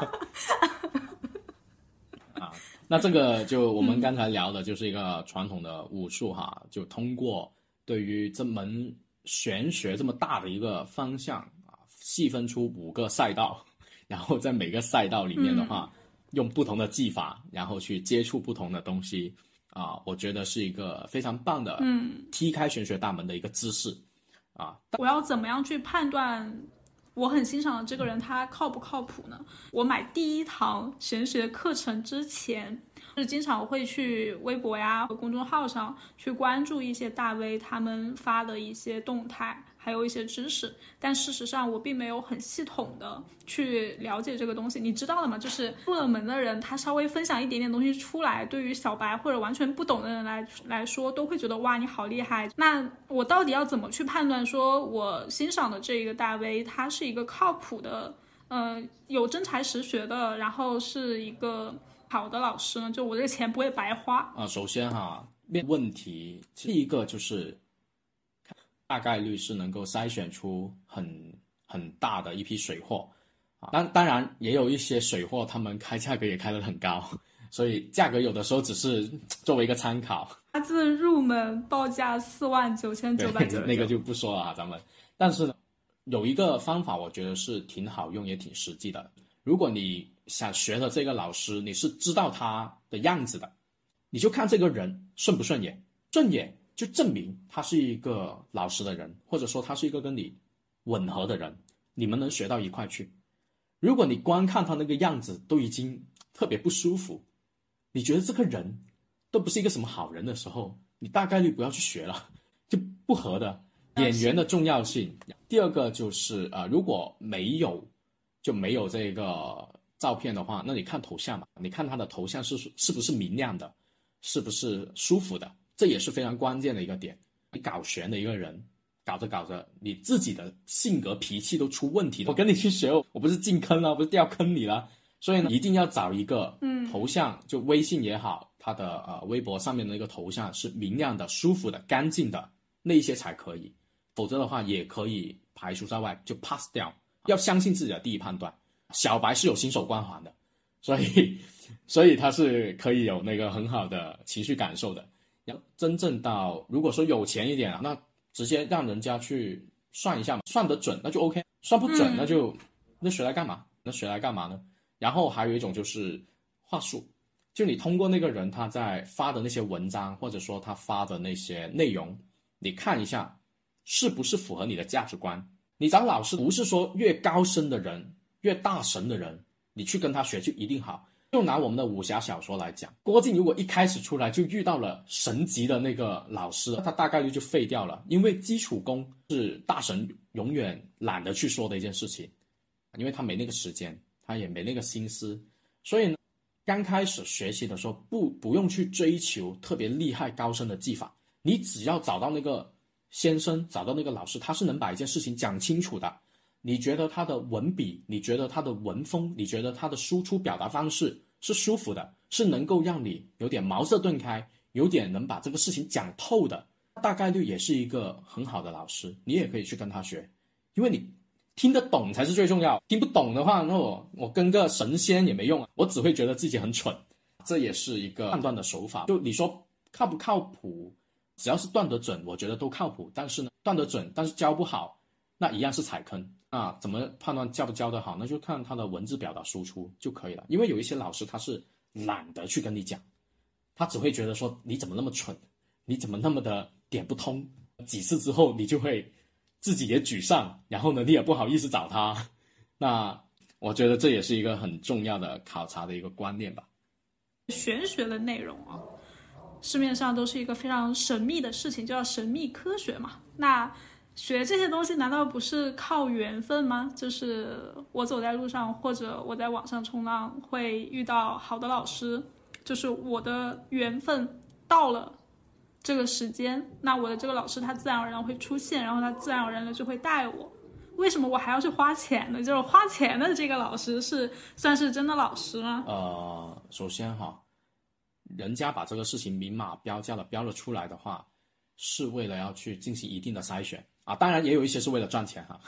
啊，那这个就我们刚才聊的就是一个传统的武术哈，就通过对于这门玄学这么大的一个方向啊，细分出五个赛道，然后在每个赛道里面的话，用不同的技法，然后去接触不同的东西啊，我觉得是一个非常棒的，嗯，踢开玄学大门的一个姿势啊。我要怎么样去判断我很欣赏的这个人他靠不靠谱呢？我买第一堂玄学课程之前，是经常会去微博呀和公众号上去关注一些大 V 他们发的一些动态，还有一些知识。但事实上，我并没有很系统的去了解这个东西。你知道的吗？就是入了门的人，他稍微分享一点点东西出来，对于小白或者完全不懂的人来来说，都会觉得哇，你好厉害。那我到底要怎么去判断，说我欣赏的这一个大 V，他是一个靠谱的，呃，有真才实学的，然后是一个好的老师呢？就我这个钱不会白花。啊，首先哈，面问题第一个就是大概率是能够筛选出很很大的一批水货啊，当当然也有一些水货，他们开价格也开得很高，所以价格有的时候只是作为一个参考。八字入门报价四万九千九百九，那个就不说了啊，咱们。但是呢，有一个方法，我觉得是挺好用，也挺实际的。如果你想学的这个老师，你是知道他的样子的，你就看这个人顺不顺眼，顺眼就证明他是一个老实的人，或者说他是一个跟你吻合的人，你们能学到一块去。如果你光看他那个样子都已经特别不舒服，你觉得这个人都不是一个什么好人的时候，你大概率不要去学了，就不合的。演员的重要性。第二个就是呃，如果没有就没有这个照片的话，那你看头像嘛，你看他的头像是是不是明亮的，是不是舒服的，这也是非常关键的一个点。你搞玄的一个人，搞着搞着，你自己的性格脾气都出问题了。我跟你去学，我不是进坑了，不是掉坑里了。所以呢，一定要找一个嗯头像，就微信也好，他的呃微博上面的那个头像是明亮的、舒服的、干净的那一些才可以，否则的话也可以排除在外，就 pass 掉。要相信自己的第一判断，小白是有新手光环的，所以 所以他是可以有那个很好的情绪感受的。要真正到如果说有钱一点啊，那直接让人家去算一下嘛，算得准那就 OK，算不准嗯那就、那谁来干嘛？那谁来干嘛呢？然后还有一种就是话术，就你通过那个人他在发的那些文章，或者说他发的那些内容，你看一下是不是符合你的价值观。你找老师不是说越高深的人、越大神的人，你去跟他学就一定好。就拿我们的武侠小说来讲，郭靖如果一开始出来就遇到了神级的那个老师，他大概率就废掉了，因为基础功是大神永远懒得去说的一件事情，因为他没那个时间，他也没那个心思，所以呢，刚开始学习的时候不不用去追求特别厉害高深的技法，你只要找到那个先生，找到那个老师，他是能把一件事情讲清楚的。你觉得他的文笔，你觉得他的文风，你觉得他的输出表达方式是舒服的，是能够让你有点茅塞顿开，有点能把这个事情讲透的，大概率也是一个很好的老师，你也可以去跟他学，因为你听得懂才是最重要。听不懂的话，那我我跟个神仙也没用啊，我只会觉得自己很蠢。这也是一个判断的手法。就你说靠不靠谱，只要是断得准，我觉得都靠谱。但是呢，断得准，但是教不好，那一样是踩坑。啊怎么判断教不教得好？那就看他的文字表达输出就可以了。因为有一些老师他是懒得去跟你讲，他只会觉得说你怎么那么蠢，你怎么那么的点不通。几次之后，你就会自己也沮丧，然后呢，你也不好意思找他。那我觉得这也是一个很重要的考察的一个观念吧。玄学的内容啊，市面上都是一个非常神秘的事情，叫神秘科学嘛。那学这些东西难道不是靠缘分吗？就是我走在路上，或者我在网上冲浪，会遇到好的老师，就是我的缘分到了这个时间，那我的这个老师他自然而然会出现，然后他自然而然的就会带我。为什么我还要去花钱呢？就是花钱的这个老师是算是真的老师吗？呃，首先哈，人家把这个事情明码标价的标了出来的话，是为了要去进行一定的筛选啊。当然也有一些是为了赚钱哈，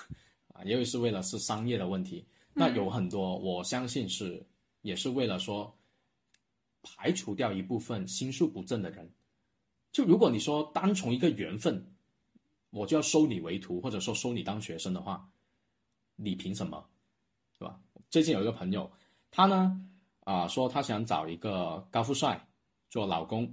啊，也有是为了是商业的问题。那有很多，我相信是也是为了说排除掉一部分心术不正的人。就如果你说单从一个缘分。我就要收你为徒，或者说收你当学生的话，你凭什么，对吧？最近有一个朋友，他呢啊说他想找一个高富帅做老公，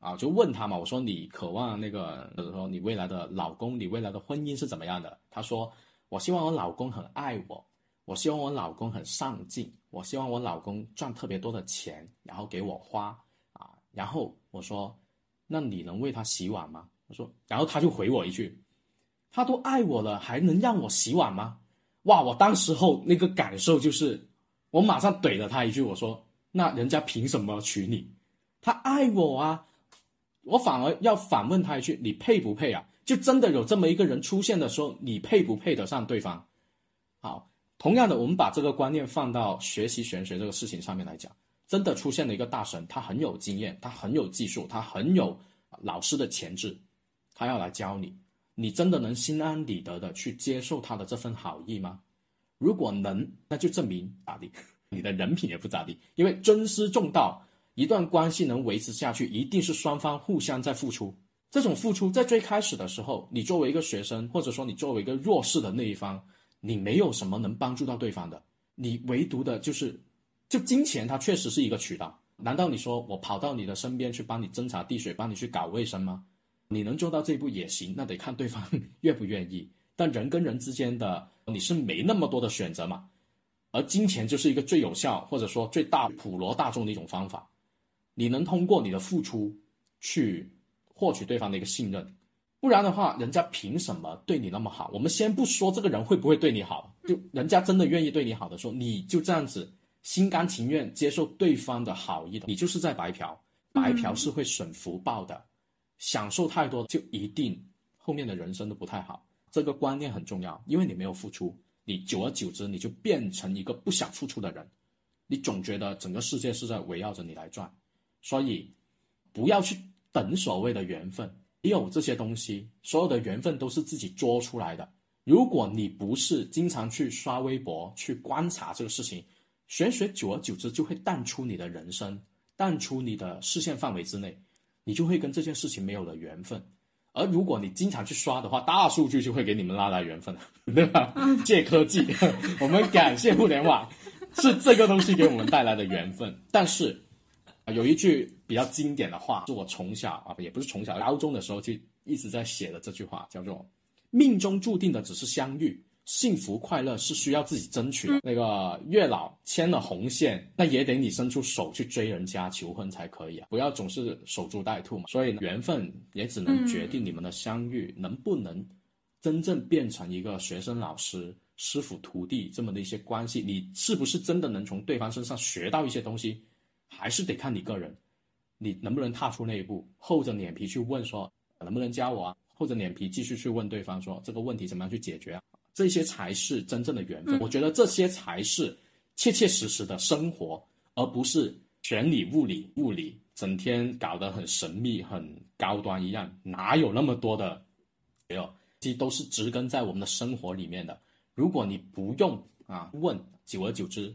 啊就问他嘛，我说你渴望那个，就是说你未来的老公，你未来的婚姻是怎么样的？他说我希望我老公很爱我，我希望我老公很上进，我希望我老公赚特别多的钱，然后给我花啊。然后我说，那你能为他洗碗吗？我说，然后他就回我一句：“他都爱我了，还能让我洗碗吗？”哇！我当时候那个感受就是，我马上怼了他一句：“我说，那人家凭什么娶你？他爱我啊！”我反而要反问他一句：“你配不配啊？”就真的有这么一个人出现的时候，你配不配得上对方？好，同样的，我们把这个观念放到学习玄学这个事情上面来讲，真的出现了一个大神，他很有经验，他很有技术，他很有老师的潜质。他要来教你，你真的能心安理得的去接受他的这份好意吗？如果能，那就证明咋地，你的人品也不咋地。因为尊师重道，一段关系能维持下去，一定是双方互相在付出。这种付出在最开始的时候，你作为一个学生，或者说你作为一个弱势的那一方，你没有什么能帮助到对方的，你唯独的就是，就金钱，它确实是一个渠道。难道你说我跑到你的身边去帮你斟茶递水，帮你去搞卫生吗？你能做到这一步也行，那得看对方愿不愿意。但人跟人之间的，你是没那么多的选择嘛。而金钱就是一个最有效，或者说最大普罗大众的一种方法。你能通过你的付出去获取对方的一个信任，不然的话，人家凭什么对你那么好？我们先不说这个人会不会对你好，就人家真的愿意对你好的时候，你就这样子心甘情愿接受对方的好意的，你就是在白嫖。白嫖是会损福报的。享受太多就一定后面的人生都不太好，这个观念很重要，因为你没有付出，你久而久之你就变成一个不想付出的人，你总觉得整个世界是在围绕着你来转，所以不要去等所谓的缘分，没有这些东西，所有的缘分都是自己作出来的。如果你不是经常去刷微博去观察这个事情，玄学久而久之就会淡出你的人生，淡出你的视线范围之内。你就会跟这件事情没有了缘分，而如果你经常去刷的话，大数据就会给你们拉来缘分，对吧？借科技，我们感谢互联网，是这个东西给我们带来的缘分。但是，有一句比较经典的话，是我从小啊，也不是从小，高中的时候就一直在写的这句话，叫做“命中注定的只是相遇”。幸福快乐是需要自己争取的。那个月老牵了红线，那也得你伸出手去追人家求婚才可以啊！不要总是守株待兔嘛。所以缘分也只能决定你们的相遇能不能真正变成一个学生老师、师傅徒弟这么的一些关系。你是不是真的能从对方身上学到一些东西，还是得看你个人，你能不能踏出那一步，厚着脸皮去问说能不能加我啊？厚着脸皮继续去问对方说这个问题怎么样去解决啊？这些才是真正的缘分，我觉得这些才是切切实实的生活，而不是玄理、物理、物理，整天搞得很神秘、很高端一样，哪有那么多的？没有，其实都是植根在我们的生活里面的。如果你不用啊问，久而久之，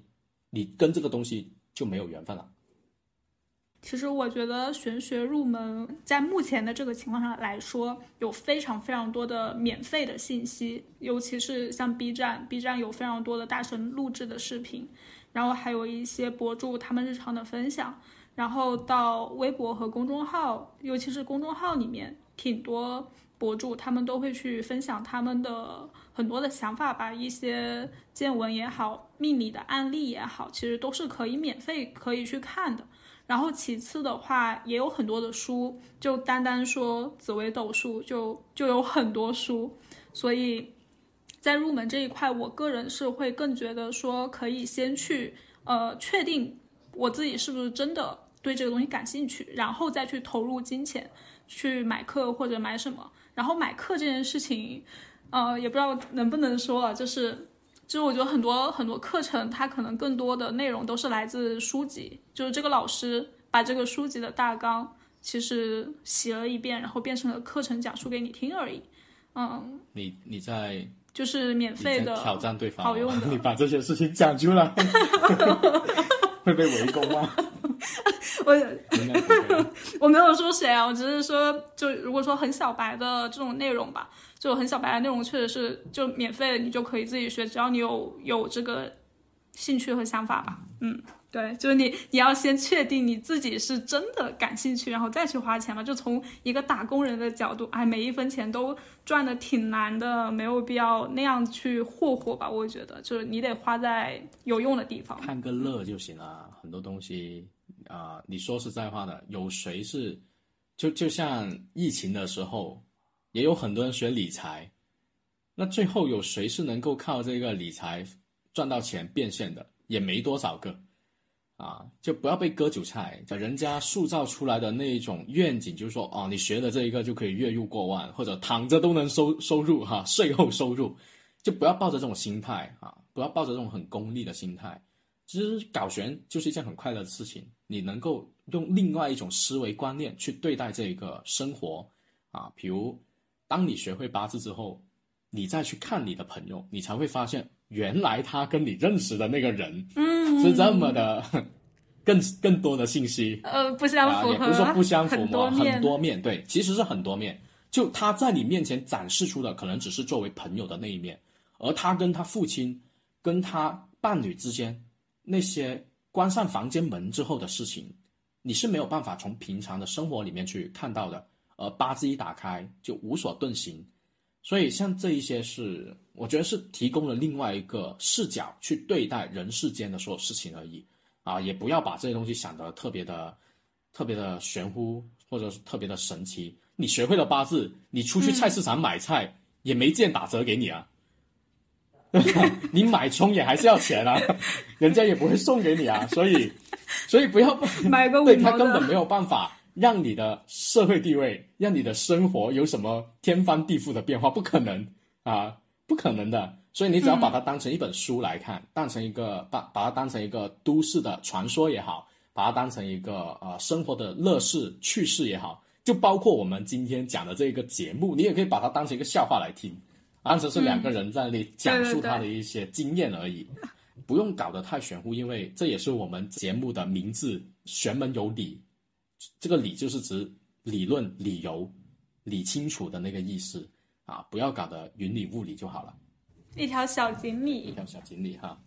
你跟这个东西就没有缘分了。其实我觉得玄学入门，在目前的这个情况上来说，有非常非常多的免费的信息，尤其是像 B 站，B 站有非常多的大神录制的视频，然后还有一些博主他们日常的分享，然后到微博和公众号，尤其是公众号里面，挺多博主他们都会去分享他们的很多的想法吧，一些见闻也好，命理的案例也好，其实都是可以免费可以去看的。然后其次的话，也有很多的书，就单单说紫微斗数，就就有很多书。所以在入门这一块，我个人是会更觉得说可以先去呃确定我自己是不是真的对这个东西感兴趣，然后再去投入金钱去买课或者买什么。然后买课这件事情，呃，也不知道能不能说啊，就是就是我觉得很多很多课程，它可能更多的内容都是来自书籍，就是这个老师把这个书籍的大纲其实写了一遍，然后变成了课程讲述给你听而已。嗯，你你在就是免费的挑战对方，好用的，你把这些事情讲出来 会被围攻吗？我 我没有说谁啊，我只是说，就如果说很小白的这种内容吧，就很小白的内容，确实是就免费的，你就可以自己学，只要你有有这个兴趣和想法吧。嗯，对，就是你你要先确定你自己是真的感兴趣，然后再去花钱嘛。就从一个打工人的角度，哎，每一分钱都赚的挺难的，没有必要那样去霍霍吧。我觉得就是你得花在有用的地方，看个乐就行了，很多东西。啊，你说实在话的，有谁是就就像疫情的时候，也有很多人学理财，那最后有谁是能够靠这个理财赚到钱变现的？也没多少个啊，就不要被割韭菜。叫人家塑造出来的那一种愿景，就是说，哦，你学的这一个就可以月入过万，或者躺着都能收收入哈，税后收入，就不要抱着这种心态啊，不要抱着这种很功利的心态。其实搞玄就是一件很快乐的事情，你能够用另外一种思维观念去对待这个生活啊。比如，当你学会八字之后，你再去看你的朋友，你才会发现，原来他跟你认识的那个人，嗯，是这么的，更更多的信息，呃，不相符合，也不是说不相符嘛，很多面，对，其实是很多面。就他在你面前展示出的，可能只是作为朋友的那一面，而他跟他父亲、跟他伴侣之间。那些关上房间门之后的事情，你是没有办法从平常的生活里面去看到的。而八字一打开就无所遁形，所以像这一些是，我觉得是提供了另外一个视角去对待人世间的所有事情而已。啊，也不要把这些东西想得特别的、特别的玄乎，或者是特别的神奇。你学会了八字，你出去菜市场买菜也没见打折给你啊。你买葱也还是要钱啊，人家也不会送给你啊，所以，所以不要买个对他根本没有办法让你的社会地位、让你的生活有什么天翻地覆的变化，不可能啊，不可能的。所以你只要把它当成一本书来看，当成一个把把它当成一个都市的传说也好，把它当成一个呃生活的乐事趣事也好，就包括我们今天讲的这个节目，你也可以把它当成一个笑话来听。当时是两个人在那里讲述他的一些经验而已，不用搞得太玄乎，因为这也是我们节目的名字“玄门有理”，这个“理”就是指理论、理由、理清楚的那个意思啊，不要搞得云里雾里就好了。一条小锦鲤，一条小锦鲤哈。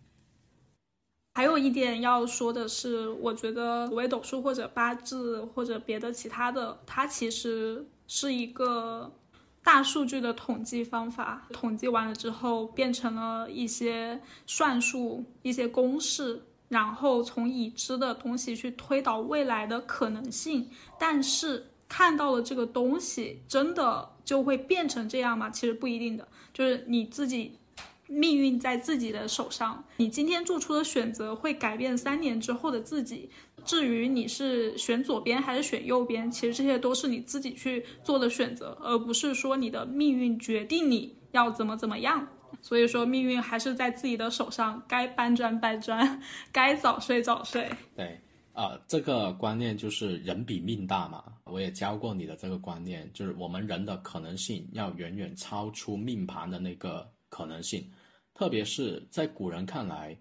还有一点要说的是，我觉得所谓斗数或者八字或者别的其他的，它其实是一个。大数据的统计方法，统计完了之后变成了一些算术、一些公式，然后从已知的东西去推导未来的可能性。但是看到了这个东西，真的就会变成这样吗？其实不一定的，就是你自己命运在自己的手上，你今天做出的选择会改变三年之后的自己。至于你是选左边还是选右边，其实这些都是你自己去做的选择，而不是说你的命运决定你要怎么怎么样。所以说，命运还是在自己的手上，该搬砖搬砖，该早睡早睡。对，啊，这个观念就是人比命大嘛。我也教过你的这个观念，就是我们人的可能性要远远超出命盘的那个可能性，特别是在古人看来，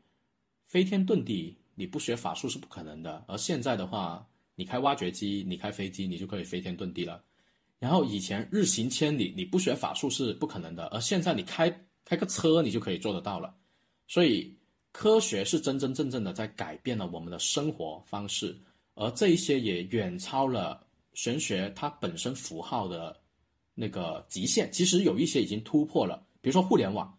飞天遁地。你不学法术是不可能的，而现在的话，你开挖掘机，你开飞机，你就可以飞天遁地了。然后以前日行千里，你不学法术是不可能的，而现在你开开个车，你就可以做得到了。所以科学是真真正正的在改变了我们的生活方式，而这一些也远超了玄学它本身符号的那个极限。其实有一些已经突破了，比如说互联网，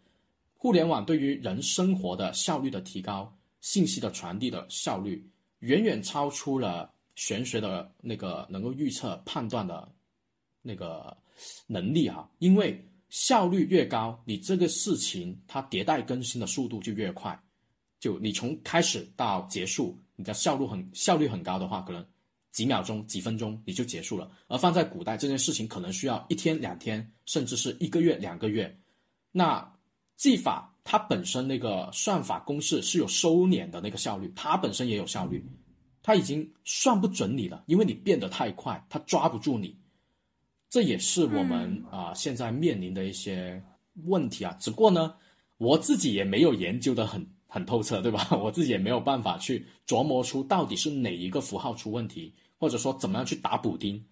互联网对于人生活的效率的提高。信息的传递的效率远远超出了玄学的那个能够预测判断的那个能力啊！因为效率越高，你这个事情它迭代更新的速度就越快。就你从开始到结束，你的效率很效率很高的话，可能几秒钟、几分钟你就结束了。而放在古代，这件事情可能需要一天、两天，甚至是一个月、两个月。那技法它本身那个算法公式是有收敛的那个效率，它本身也有效率，它已经算不准你了，因为你变得太快，它抓不住你。这也是我们啊现在面临的一些问题啊。只不过呢，我自己也没有研究的很。很透彻，对吧？我自己也没有办法去琢磨出到底是哪一个符号出问题，或者说怎么样去打补丁。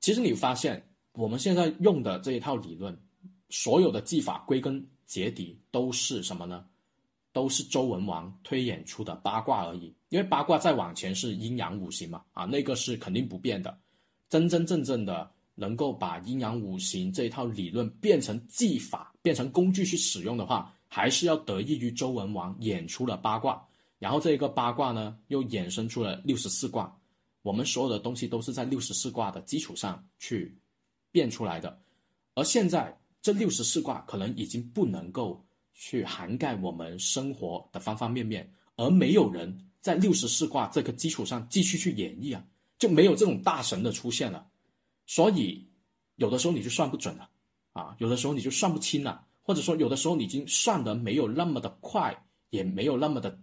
其实你发现，我们现在用的这一套理论，所有的技法归根结底都是什么呢？都是周文王推演出的八卦而已。因为八卦再往前是阴阳五行嘛，啊，那个是肯定不变的。真真正正的能够把阴阳五行这一套理论变成技法、变成工具去使用的话。还是要得益于周文王演出了八卦，然后这个八卦呢又衍生出了六十四卦。我们所有的东西都是在六十四卦的基础上去变出来的，而现在这六十四卦可能已经不能够去涵盖我们生活的方方面面，而没有人在六十四卦这个基础上继续去演绎啊，就没有这种大神的出现了。所以有的时候你就算不准了啊，有的时候你就算不清了。或者说，有的时候你已经算得没有那么的快，也没有那么的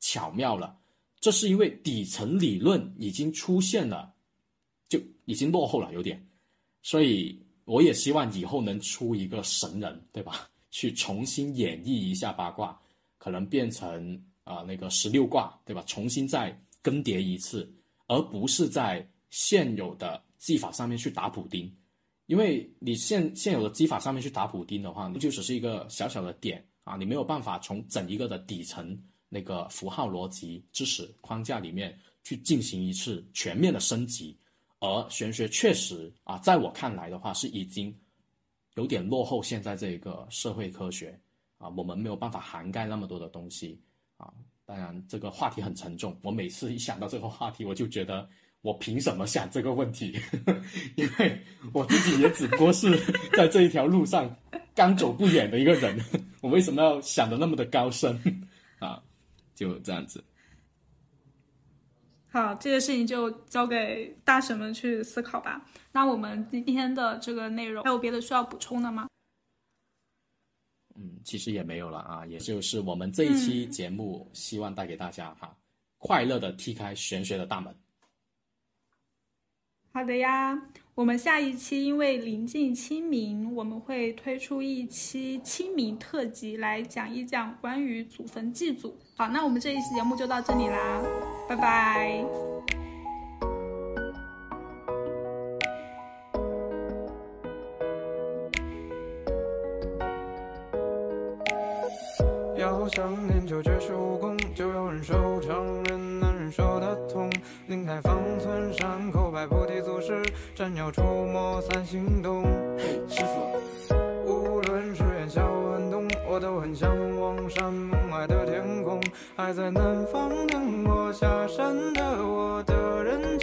巧妙了。这是因为底层理论已经出现了，就已经落后了有点。所以我也希望以后能出一个神人，对吧？去重新演绎一下八卦，可能变成啊那个十六卦，对吧？重新再更迭一次，而不是在现有的技法上面去打补丁。因为你现现有的技法上面去打补丁的话，那就只是一个小小的点啊，你没有办法从整一个的底层那个符号逻辑知识框架里面去进行一次全面的升级。而玄学确实啊，在我看来的话，是已经有点落后现在这个社会科学啊，我们没有办法涵盖那么多的东西啊。当然，这个话题很沉重，我每次一想到这个话题，我就觉得。我凭什么想这个问题？因为我自己也只不过是在这一条路上刚走不远的一个人，我为什么要想的那么的高深啊？就这样子。好，这些事情就交给大神们去思考吧。那我们今天的这个内容还有别的需要补充的吗？嗯，其实也没有了啊，也就是我们这一期节目希望带给大家哈，快乐的踢开玄学的大门。好的呀，我们下一期因为临近清明，我们会推出一期清明特辑，来讲一讲关于祖坟祭祖。好，那我们这一期节目就到这里啦，拜拜。要想练就绝世武功，就要忍受常，人难忍受的痛。宁开方寸山口拜菩提祖师，斩妖除魔三心动。嘿，师傅，无论是远小寒冬，我都很向往山还在南方等我下山的我的人。